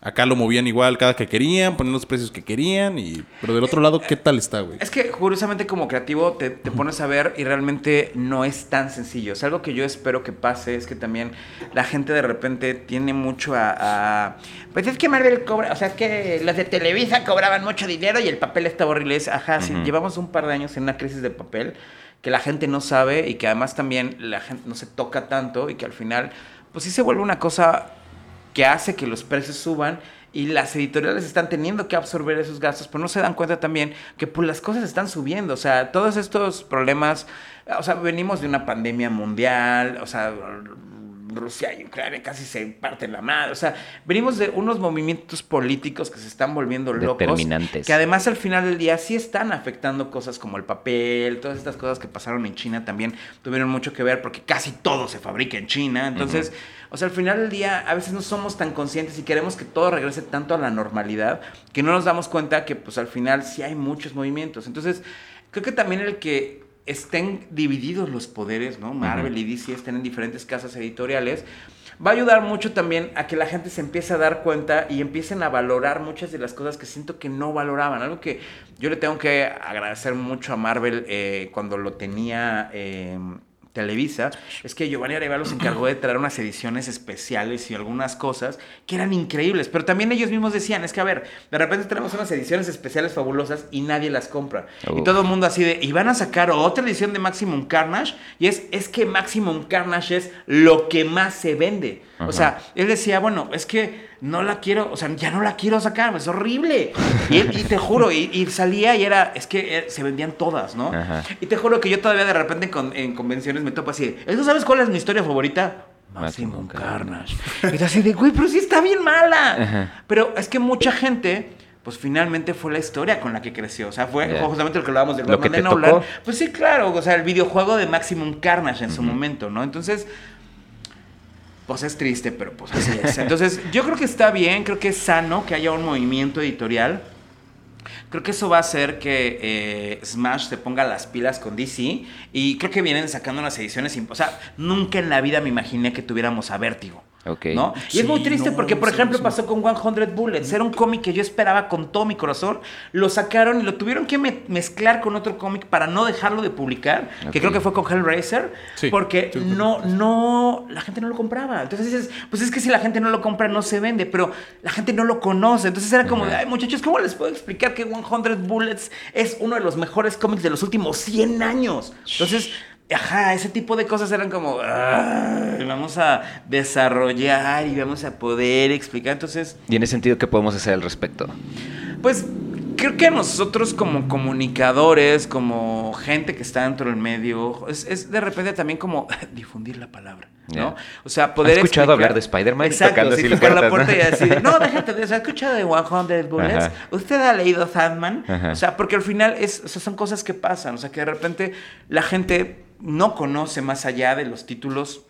Acá lo movían igual cada que querían, ponían los precios que querían. y Pero del otro lado, ¿qué tal está, güey? Es que curiosamente como creativo te, te pones a ver y realmente no es tan sencillo. Es algo que yo espero que pase, es que también la gente de repente tiene mucho a... a- Pues es que Marvel cobra, o sea, es que los de Televisa cobraban mucho dinero y el papel estaba horrible. Es, ajá, sí, Ujú. llevamos un par de años en una crisis de papel que la gente no sabe y que además también la gente no se toca tanto y que al final, pues sí se vuelve una cosa que hace que los precios suban y las editoriales están teniendo que absorber esos gastos, pero no se dan cuenta también que pues las cosas están subiendo, o sea, todos estos problemas, o sea, venimos de una pandemia mundial, o sea, Rusia y Ucrania casi se parten la madre. O sea, venimos de unos movimientos políticos que se están volviendo locos. Determinantes. Que además al final del día sí están afectando cosas como el papel, todas estas cosas que pasaron en China también tuvieron mucho que ver porque casi todo se fabrica en China. Entonces, o sea, al final del día a veces no somos tan conscientes y queremos que todo regrese tanto a la normalidad que no nos damos cuenta que pues al final sí hay muchos movimientos. Entonces, creo que también el que estén divididos los poderes, ¿no? Marvel y DC estén en diferentes casas editoriales, va a ayudar mucho también a que la gente se empiece a dar cuenta y empiecen a valorar muchas de las cosas que siento que no valoraban. Algo que yo le tengo que agradecer mucho a Marvel eh, cuando lo tenía... eh, Televisa, es que Giovanni Arevalo se encargó de traer unas ediciones especiales y algunas cosas que eran increíbles, pero también ellos mismos decían, es que a ver, de repente tenemos unas ediciones especiales fabulosas y nadie las compra. Y todo el mundo así de, y van a sacar otra edición de Maximum Carnage, y es, es que Maximum Carnage es lo que más se vende. O sea, él decía, bueno, es que no la quiero, o sea, ya no la quiero sacar, es horrible. Y, él- y te juro, y, y salía y era, es que eh, se vendían todas, ¿no? Ajá. Y te juro que yo todavía de repente en, con- en convenciones me topo así, ¿es que sabes cuál es mi historia favorita? Maximum Carnage. Y tú así de, güey, pero sí está bien mala. Ajá. Pero es que mucha gente, pues finalmente fue la historia con la que creció. O sea, fue justamente lo que hablábamos del Lo Batman que de Nolan. tocó. Pues sí, claro, o sea, el videojuego de Maximum Carnage en su momento, ¿no? Entonces, pues es triste, pero pues así es. Entonces, yo creo que está bien, creo que es sano que haya un movimiento editorial. Creo que eso va a hacer que eh, Smash se ponga las pilas con DC. Y creo que vienen sacando unas ediciones. O sea, nunca en la vida me imaginé que tuviéramos a Vértigo. ¿No? Y Sí, es muy triste no, porque, por sí, ejemplo, sí. pasó con 100 Bullets. Era un cómic que yo esperaba con todo mi corazón. Lo sacaron y lo tuvieron que me- mezclar con otro cómic para no dejarlo de publicar. Que creo que fue con Hellraiser. Sí, porque sí, no, no, la gente no lo compraba. Entonces dices, pues es que si la gente no lo compra, no se vende. Pero la gente no lo conoce. Entonces era como, ay, muchachos, ¿cómo les puedo explicar que 100 Bullets es uno de los mejores cómics de los últimos 100 años? Entonces. Ajá, ese tipo de cosas eran como, "Ay, vamos a desarrollar y vamos a poder explicar. Entonces, Y en ese sentido, ¿qué podemos hacer al respecto? pues creo que nosotros como comunicadores, como gente que está dentro del medio, es, es de repente también como difundir la palabra, ¿no? O sea, poder ¿Has escuchado explicar- hablar de Spider-Man? Exacto, sí, tocar la puerta, ¿no? y decir, no, déjate de eso, ¿has escuchado de 100 Bullets? Ajá. ¿Usted ha leído Sandman? Ajá. O sea, porque al final es, o sea, son cosas que pasan, o sea, que de repente la gente no conoce más allá de los títulos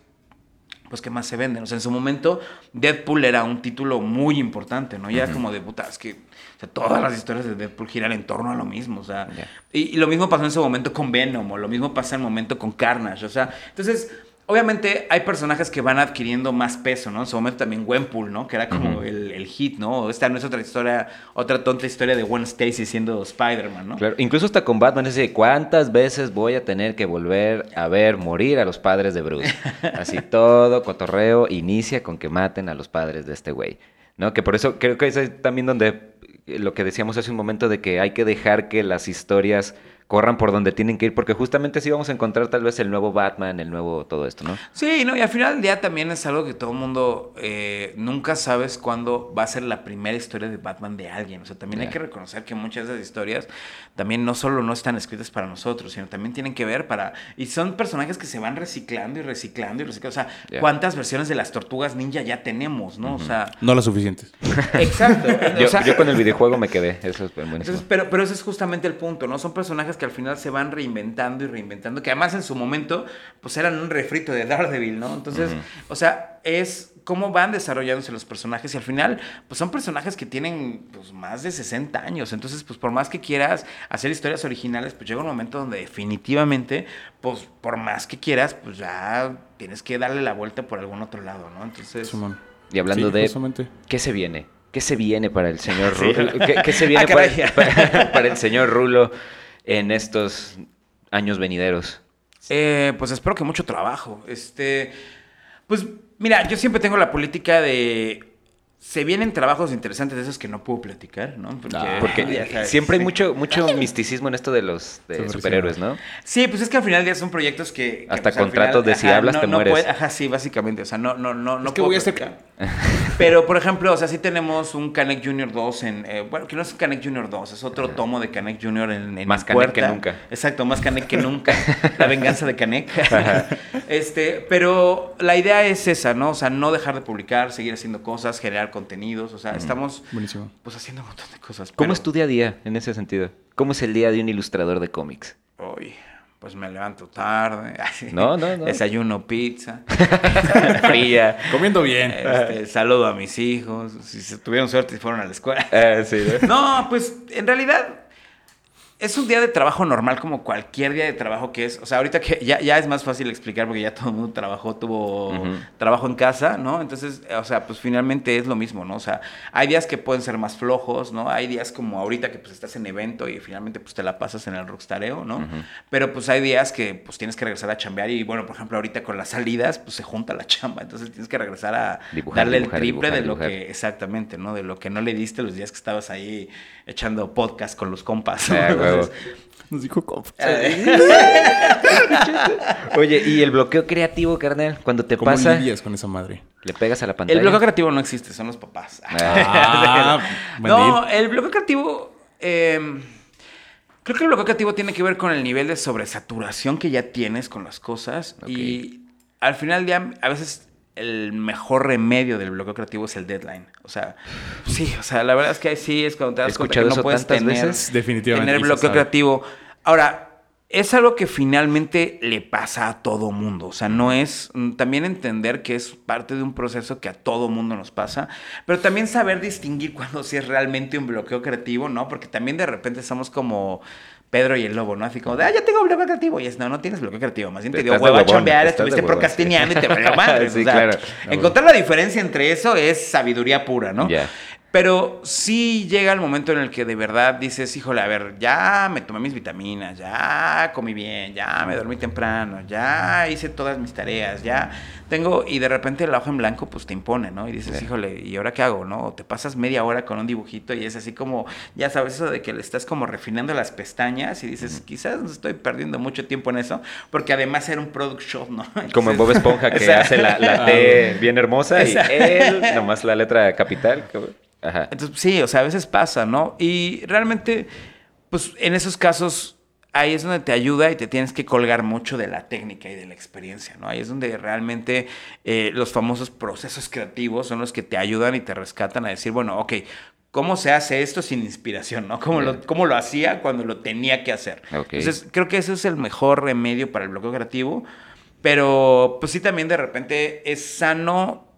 pues que más se venden. O sea, en su momento Deadpool era un título muy importante, ¿no? Ya como de puta, es que o sea, todas las historias de Deadpool giran en torno a lo mismo, o sea, y lo mismo pasó en su momento con Venom, o lo mismo pasa en el momento con Carnage, o sea, entonces, obviamente hay personajes que van adquiriendo más peso, ¿no? En su momento también Gwenpool, ¿no? Que era como el, el hit, ¿no? Esta no es otra historia, otra tonta historia de Gwen Stacy siendo Spider-Man, ¿no? Claro, incluso hasta con Batman es cuántas veces voy a tener que volver a ver morir a los padres de Bruce. Así todo cotorreo inicia con que maten a los padres de este güey. ¿No? Que por eso creo que es también donde lo que decíamos hace un momento de que hay que dejar que las historias corran por donde tienen que ir, porque justamente así vamos a encontrar tal vez el nuevo Batman, el nuevo todo esto, ¿no? Sí, no, y al final del día también es algo que todo el mundo eh, nunca sabes cuándo va a ser la primera historia de Batman de alguien. O sea, también hay que reconocer que muchas de esas historias también no solo no están escritas para nosotros, sino también tienen que ver para. Y son personajes que se van reciclando y reciclando y reciclando. O sea. ¿cuántas versiones de las tortugas ninja ya tenemos, no? O sea, No las suficientes. exacto. Yo, o sea, yo con el videojuego me quedé, eso es buenísimo. entonces, pero, pero ese es justamente el punto, ¿no? Son personajes que al final se van reinventando y reinventando, que además en su momento, pues eran un refrito de Daredevil, ¿no? Entonces, o sea, es cómo van desarrollándose los personajes y al final, pues son personajes que tienen pues, más de 60 años. Entonces, pues por más que quieras hacer historias originales, pues llega un momento donde definitivamente, pues por más que quieras, pues ya tienes que darle la vuelta por algún otro lado, ¿no? Entonces... Y hablando Sí, de justamente. ¿Qué se viene? ¿Qué se viene para el señor. Rulo? ¿Qué, qué se viene Ah, para, para- para el señor Rulo en estos años venideros? Eh, pues espero que mucho trabajo. Este, pues mira, yo siempre tengo la política de se vienen trabajos interesantes de esos que no puedo platicar, ¿no? Porque, Ah, Porque ya sabes, siempre hay mucho, mucho misticismo en esto de los de superhéroes, ¿no? Sí, pues es que al final ya son proyectos que... que, Hasta pues, contratos de si hablas, no- te no mueres. puede- ajá, sí, básicamente. O sea, no, no, no, no es que puedo voy a hacer... Pero, por ejemplo, o sea, sí tenemos un Canek Junior 2 en... eh, bueno, que no es Canek Junior 2, es otro tomo de Canek Junior en, en Más Canek que nunca. Exacto, más Canek que nunca. la venganza de Canek. este, pero la idea es esa, ¿no? O sea, no dejar de publicar, seguir haciendo cosas, generar contenidos. O sea, estamos Buenísimo. pues haciendo un montón de cosas. ¿Cómo pero- es tu día a día en ese sentido? ¿Cómo es el día de un ilustrador de cómics? Uy, pues me levanto tarde. así. No, no, no. Desayuno pizza. Fría. Comiendo bien. Este, saludo a mis hijos. Si se tuvieron suerte y fueron a la escuela. Ah, sí, ¿no? No, pues en realidad es un día de trabajo normal como cualquier día de trabajo que es. O sea, ahorita que ya, ya es más fácil explicar porque ya todo el mundo trabajó, tuvo trabajo en casa, ¿no? Entonces, o sea, pues finalmente es lo mismo, ¿no? O sea, hay días que pueden ser más flojos, ¿no? Hay días como ahorita que pues estás en evento y finalmente pues te la pasas en el rockstareo, ¿no? Pero pues hay días que pues tienes que regresar a chambear y bueno, por ejemplo, ahorita con las salidas pues se junta la chamba, entonces tienes que regresar a Dibujar, darle dibujar, el triple de lo que exactamente, ¿no? De lo que no le diste los días que estabas ahí echando podcast con los compas. ¿no? Huevo. Nos dijo compa. Oye, ¿y el bloqueo creativo, carnal? Cuando te ¿Cómo pasa, lidias con esa madre? le pegas a la pantalla. el bloqueo creativo no existe, son los papás. Ah, buen no, el bloqueo creativo. eh, creo que el bloqueo creativo tiene que ver con el nivel de sobresaturación que ya tienes con las cosas. Y al final del día, a veces el mejor remedio del bloqueo creativo es el deadline. O sea, sí, o sea, la verdad es que ahí sí es cuando te das cuenta que escuchado no eso puedes tantas tener, veces. Definitivamente, tener bloqueo sabe. creativo. Ahora, es algo que finalmente le pasa a todo mundo. O sea, no es mm, también entender que es parte de un proceso que a todo mundo nos pasa, pero también saber distinguir cuando sí es realmente un bloqueo creativo, ¿no? Porque también de repente somos como Pedro y el lobo, ¿no? Así como de, ah, ya tengo bloqueo creativo. Y es, no, no tienes bloqueo creativo. Más bien te dio Estás de hueva a chambear, estuviste huevón, procrastinando sí. y te valió madre. Sí, claro. Encontrar la diferencia entre eso es sabiduría pura, ¿no? Ya. Pero sí llega el momento en el que de verdad dices, híjole, a ver, ya me tomé mis vitaminas, ya comí bien, ya me dormí temprano, ya hice todas mis tareas, ya tengo, y de repente la hoja en blanco pues te impone, ¿no? Y dices, Sí. híjole, ¿y ahora qué hago, no? O te pasas media hora con un dibujito y es así como, ya sabes, eso de que le estás como refinando las pestañas y dices, quizás estoy perdiendo mucho tiempo en eso, porque además era un product shop, ¿no? Como en Bob Esponja, que O sea, hace la, la T bien hermosa y él, nomás la letra capital. cabrón. Ajá. Entonces, sí, o sea, a veces pasa, ¿no? Y realmente, pues en esos casos, ahí es donde te ayuda y te tienes que colgar mucho de la técnica y de la experiencia, ¿no? Ahí es donde realmente eh, los famosos procesos creativos son los que te ayudan y te rescatan a decir, bueno, ok, ¿cómo se hace esto sin inspiración, ¿no? ¿Cómo lo, cómo lo hacía cuando lo tenía que hacer? Ok. Entonces, creo que ese es el mejor remedio para el bloqueo creativo, pero pues sí también de repente es sano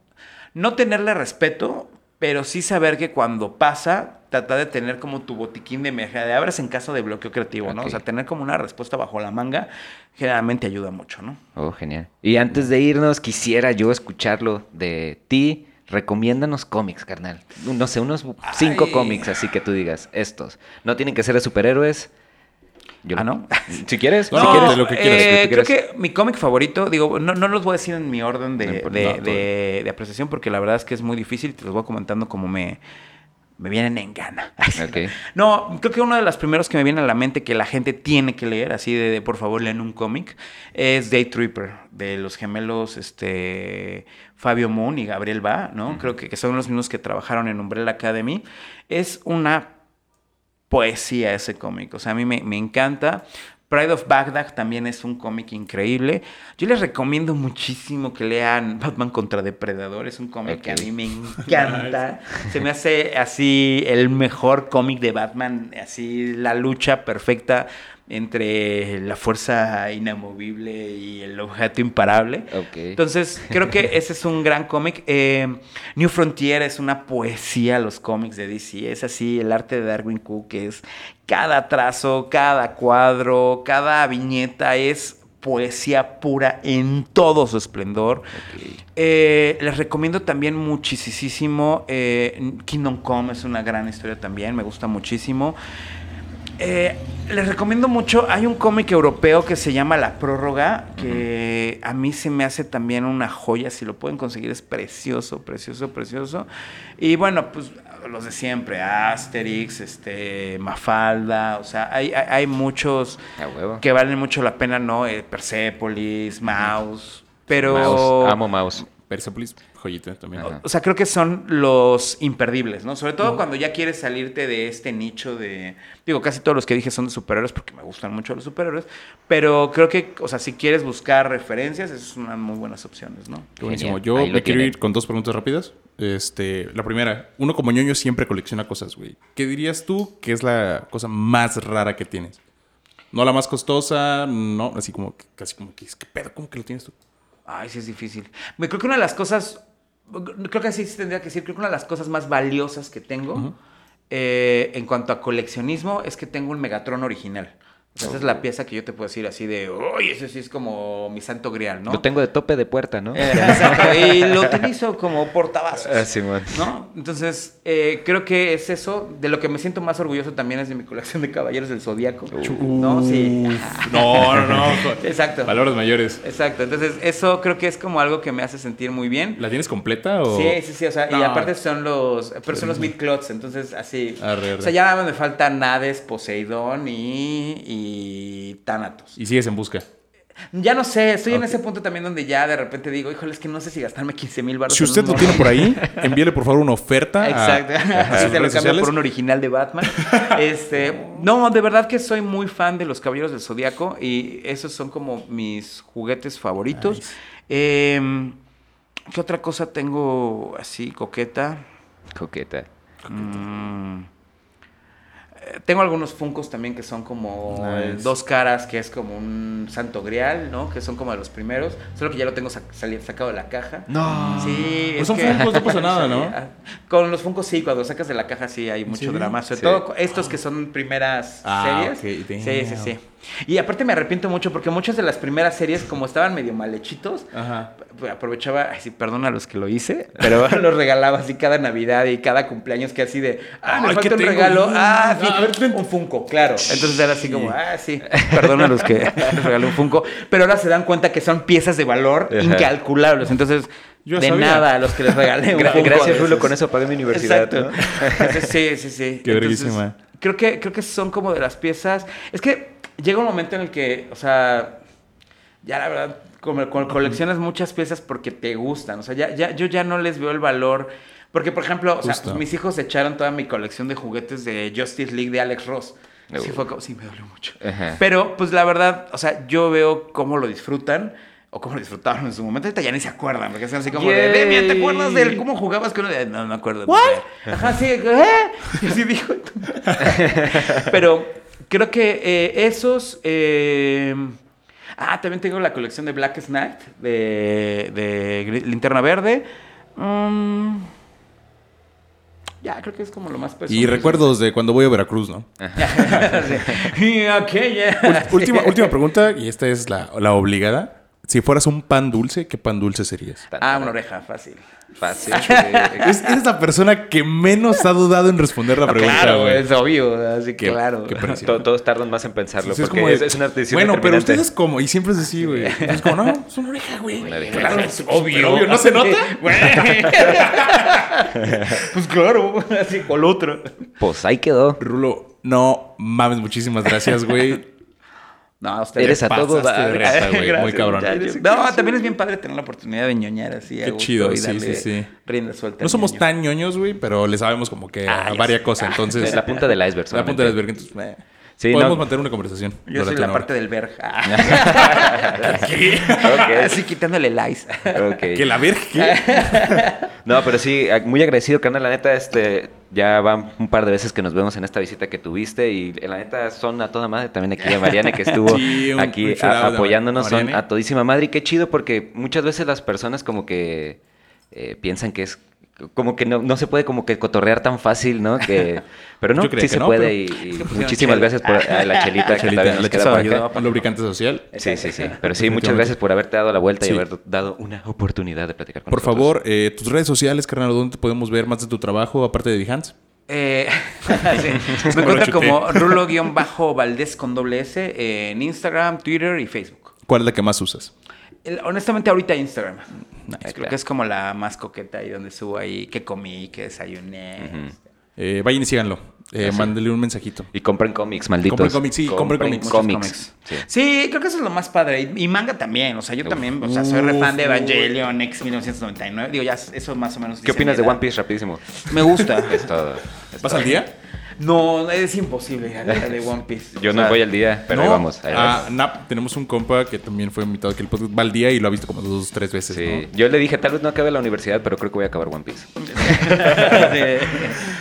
no tenerle respeto, pero sí saber que cuando pasa, tratar de tener como tu botiquín de emergencia, de abres en caso de bloqueo creativo, ¿no? O sea, tener como una respuesta bajo la manga, generalmente ayuda mucho, ¿no? Oh, genial. Y antes de irnos, quisiera yo escucharlo de ti. Recomiéndanos cómics, carnal. No sé, unos cinco Ay. cómics así que tú digas, estos. No tienen que ser de superhéroes. Yo Ah, ¿no? Si quieres, No, si quieres. lo que quieras, eh, lo que creo quieras. que mi cómic favorito, digo, no, no los voy a decir en mi orden de, No de- apreciación porque la verdad es que es muy difícil y te los voy comentando como me, me vienen en gana. No, creo que uno de los primeros que me viene a la mente que la gente tiene que leer, así de, por favor lean un cómic, es Day Tripper, de los gemelos este, Fabio Moon y Gabriel Ba, ¿no? Creo que, que son los mismos que trabajaron en Umbrella Academy. Es una poesía ese cómic, o sea, a mí me, me encanta. Pride of Baghdad también es un cómic increíble. Yo les recomiendo muchísimo que lean Batman contra Depredador. Es un cómic que a mí me encanta. Se me hace así el mejor cómic de Batman, así la lucha perfecta entre la fuerza inamovible y el objeto imparable. Entonces, creo que ese es un gran cómic. Eh, New Frontier es una poesía, los cómics de DC. Es así, el arte de Darwin Cook es cada trazo, cada cuadro, cada viñeta es poesía pura en todo su esplendor. Eh, les recomiendo también muchísimo eh, Kingdom Come, es una gran historia también, me gusta muchísimo. Eh, les recomiendo mucho. Hay un cómic europeo que se llama La Prórroga, que a mí se me hace también una joya. Si lo pueden conseguir, es precioso, precioso, precioso. Y bueno, pues los de siempre: Asterix, este, Mafalda. O sea, hay, hay, hay muchos que valen mucho la pena, ¿no? Eh, Persepolis, Mouse. Pero. Mouse. Amo mouse. Persepolis, joyita también. Ajá. O sea, creo que son los imperdibles, ¿no? Sobre todo cuando ya quieres salirte de este nicho de... Digo, casi todos los que dije son de superhéroes porque me gustan mucho los superhéroes. Pero creo que, o sea, si quieres buscar referencias, esas son unas muy buenas opciones, ¿no? Qué buenísimo. Genial. Yo Ahí me quiero tienen. ir con dos preguntas rápidas. Este, la primera, uno como ñoño siempre colecciona cosas, güey. ¿Qué dirías tú que es la cosa más rara que tienes? No la más costosa, no, así como que- casi como que, ¿qué pedo? ¿Cómo que lo tienes tú? Ay, sí es difícil. Me creo que una de las cosas... Creo que sí se tendría que decir. Creo que una de las cosas más valiosas que tengo eh, en cuanto a coleccionismo es que tengo un Megatron original. O sea, esa es la pieza que yo te puedo decir así de... Uy, ese sí es como mi santo grial, ¿no? Lo tengo de tope de puerta, ¿no? Eh, exacto, y lo utilizo como portavasos. Ah, Simón. ¿No? Entonces, eh, creo que es eso. De lo que me siento más orgulloso también es de mi colección de Caballeros del Zodíaco. ¿No? Sí. No, no, no. Exacto. Valores mayores. Exacto. Entonces, eso creo que es como algo que me hace sentir muy bien. ¿La tienes completa o...? Sí, sí, sí, o sea, y aparte son los, pero son los mid-clots, entonces así, Arre, arre. o sea, ya nada más me faltan Hades, Poseidón y, y Thanatos. Y sigues en busca. Ya no sé, estoy en ese punto también donde ya de repente digo, híjole, es que no sé si gastarme 15 mil baros. Si usted lo tiene por ahí, envíele por favor una oferta. a- Exacto. a Así sus te lo cambio por un original de Batman. Este, no, de verdad que soy muy fan de los Caballeros del Zodíaco y esos son como mis juguetes favoritos. Nice. Em, ¿Qué otra cosa tengo así coqueta? Coqueta. Mm. Tengo algunos funcos también que son como Nice. dos caras, que es como un santo grial, ¿no? Que son como de los primeros. Solo que ya lo tengo sac- sacado de la caja. No. Sí, Pues es son que- Funkos, no pasa nada, Sí, ¿no? ah, Con los funcos sí, cuando sacas de la caja sí hay mucho serio? drama. Sobre Sí. todo estos que son primeras Ah, series. Sí, sí, sí. Y aparte me arrepiento mucho porque muchas de las primeras series, como estaban medio mal hechitos, Ajá. pues, aprovechaba, ay, sí, perdón a los que lo hice, pero los regalaba así cada Navidad y cada cumpleaños que así de, ah, me Ay, falta ¿qué un regalo, Mm, ah, sí, a ver, un Funko, claro. Entonces era así como, ah, sí, perdón a los que les regalé un Funko, pero ahora se dan cuenta que son piezas de valor Ajá. incalculables, entonces, Yo de sabía. nada a los que les regalé un Funko gracias, Rulo, con eso pagué mi universidad. Exacto. ¿no? Entonces, sí, sí, sí. Qué Entonces. Creo que, creo que son como de las piezas. Es que llega un momento en el que, o sea, ya la verdad, como, como coleccionas muchas piezas porque te gustan. O sea, ya, ya, yo ya no les veo el valor. Porque, por ejemplo, o sea, Justo. mis hijos echaron toda mi colección de juguetes de Justice League de Alex Ross. Sí, Uh. fue como, sí, me dolió mucho. Ajá. Pero, pues la verdad, o sea, yo veo cómo lo disfrutan. O cómo lo disfrutaron en su momento. Ahorita ya ni se acuerdan. Porque son así como de, Yay. Demian, ¿te acuerdas de cómo jugabas con uno? De, No, no me acuerdo. Ajá, sí. ¿eh? Y así dijo. Pero creo que eh, esos... eh, Ah, también tengo la colección de Black Knight, de, Linterna Verde. Mm, ya, creo que es como lo más personal. Y recuerdos de cuando voy a Veracruz, ¿no? Sí. Y aquella. Última, última pregunta, y esta es la, la obligada. Si fueras un pan dulce, ¿qué pan dulce serías? Ah, una oreja, fácil. Fácil. Es, eres la persona que menos ha dudado en responder la pregunta, claro, güey. es obvio, así que claro. Todos tardan más en pensarlo es como de- es, una decisión Bueno, pero ustedes como, y siempre es así, güey. Es como, no, es una oreja, güey. Claro, Es obvio. obvio, ¿no se nota? Güey. pues claro, así con el otro. Pues ahí quedó. Rulo, no mames, muchísimas gracias, güey. No, usted Eres a todo pasaste dar. de reta, güey. Muy Gracias, cabrón. No, también es bien padre tener la oportunidad de ñoñar así. a Qué gusto chido, y sí, darle sí, sí. Rienda suelta. No somos ñoño. tan ñoños, güey, pero le sabemos como que Ah, a varias cosas. Entonces, Es la punta del iceberg. la punta del iceberg. Entonces, eh, Sí, podemos no. mantener una conversación. Yo soy la parte del verg. Ok. Así quitándole el ice. Que la verga, ¿qué? No, pero sí, a- muy agradecido, carnal. La neta, este, ya van un par de veces que nos vemos en esta visita que tuviste y eh, la neta son a toda madre. También aquí a Mariana que estuvo Sí, un- aquí un a- apoyándonos, son a todísima madre. Y qué chido porque muchas veces las personas como que eh, piensan que es como que no, no se puede como que cotorrear tan fácil, ¿no? Que, pero no, sí que se no, puede y, muchísimas gracias por a la chelita que Chelita, todavía nos la queda por acá. Lubricante social. Sí, sí, sí. Pero sí, muchas gracias por haberte dado la vuelta Sí. y haber dado una oportunidad de platicar con Por nosotros. favor, eh, tus redes sociales, carnal, ¿dónde te podemos ver más de tu trabajo aparte de Behance? Eh, sí. Me encuentro como rulo-valdés con doble S eh, en Instagram, Twitter y Facebook. ¿Cuál es la que más usas? El- honestamente, ahorita Instagram. Creo claro. que es como la más coqueta y donde subo ahí qué comí, qué desayuné. Eh, vayan y síganlo. Eh, Ah, sí. Mándele un mensajito. Y compren cómics, malditos. Compren cómics, sí, compren cómics. Muchos cómics. Sí. Sí, creo que eso es lo más padre. Y, y manga también. O sea, yo también, o sea, soy re fan de Evangelion, X 1999. Digo, ya eso más o menos. ¿Qué opinas de. One Piece rapidísimo? Me gusta. Es todo. es ¿Vas todo. al día? No, es imposible de One Piece. Yo O no sea, voy al día, pero ahí vamos. ahí Ah. Nap, tenemos un compa que también fue invitado aquí al podcast. Va al día y lo ha visto como dos, tres veces. Sí, ¿no? yo le dije, tal vez no acabe la universidad, pero creo que voy a acabar One Piece. Sí.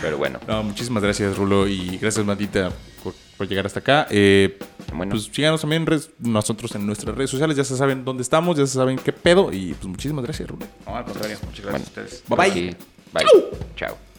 Pero bueno, No, muchísimas gracias, Rulo. Y gracias, Matita, por, por llegar hasta acá. Eh, Bueno. Pues síganos también nosotros en nuestras redes sociales. Ya se saben dónde estamos, ya se saben qué pedo. Y pues muchísimas gracias, Rulo. No, al contrario. Muchas gracias Bueno. a ustedes. Bye Bye. Chao.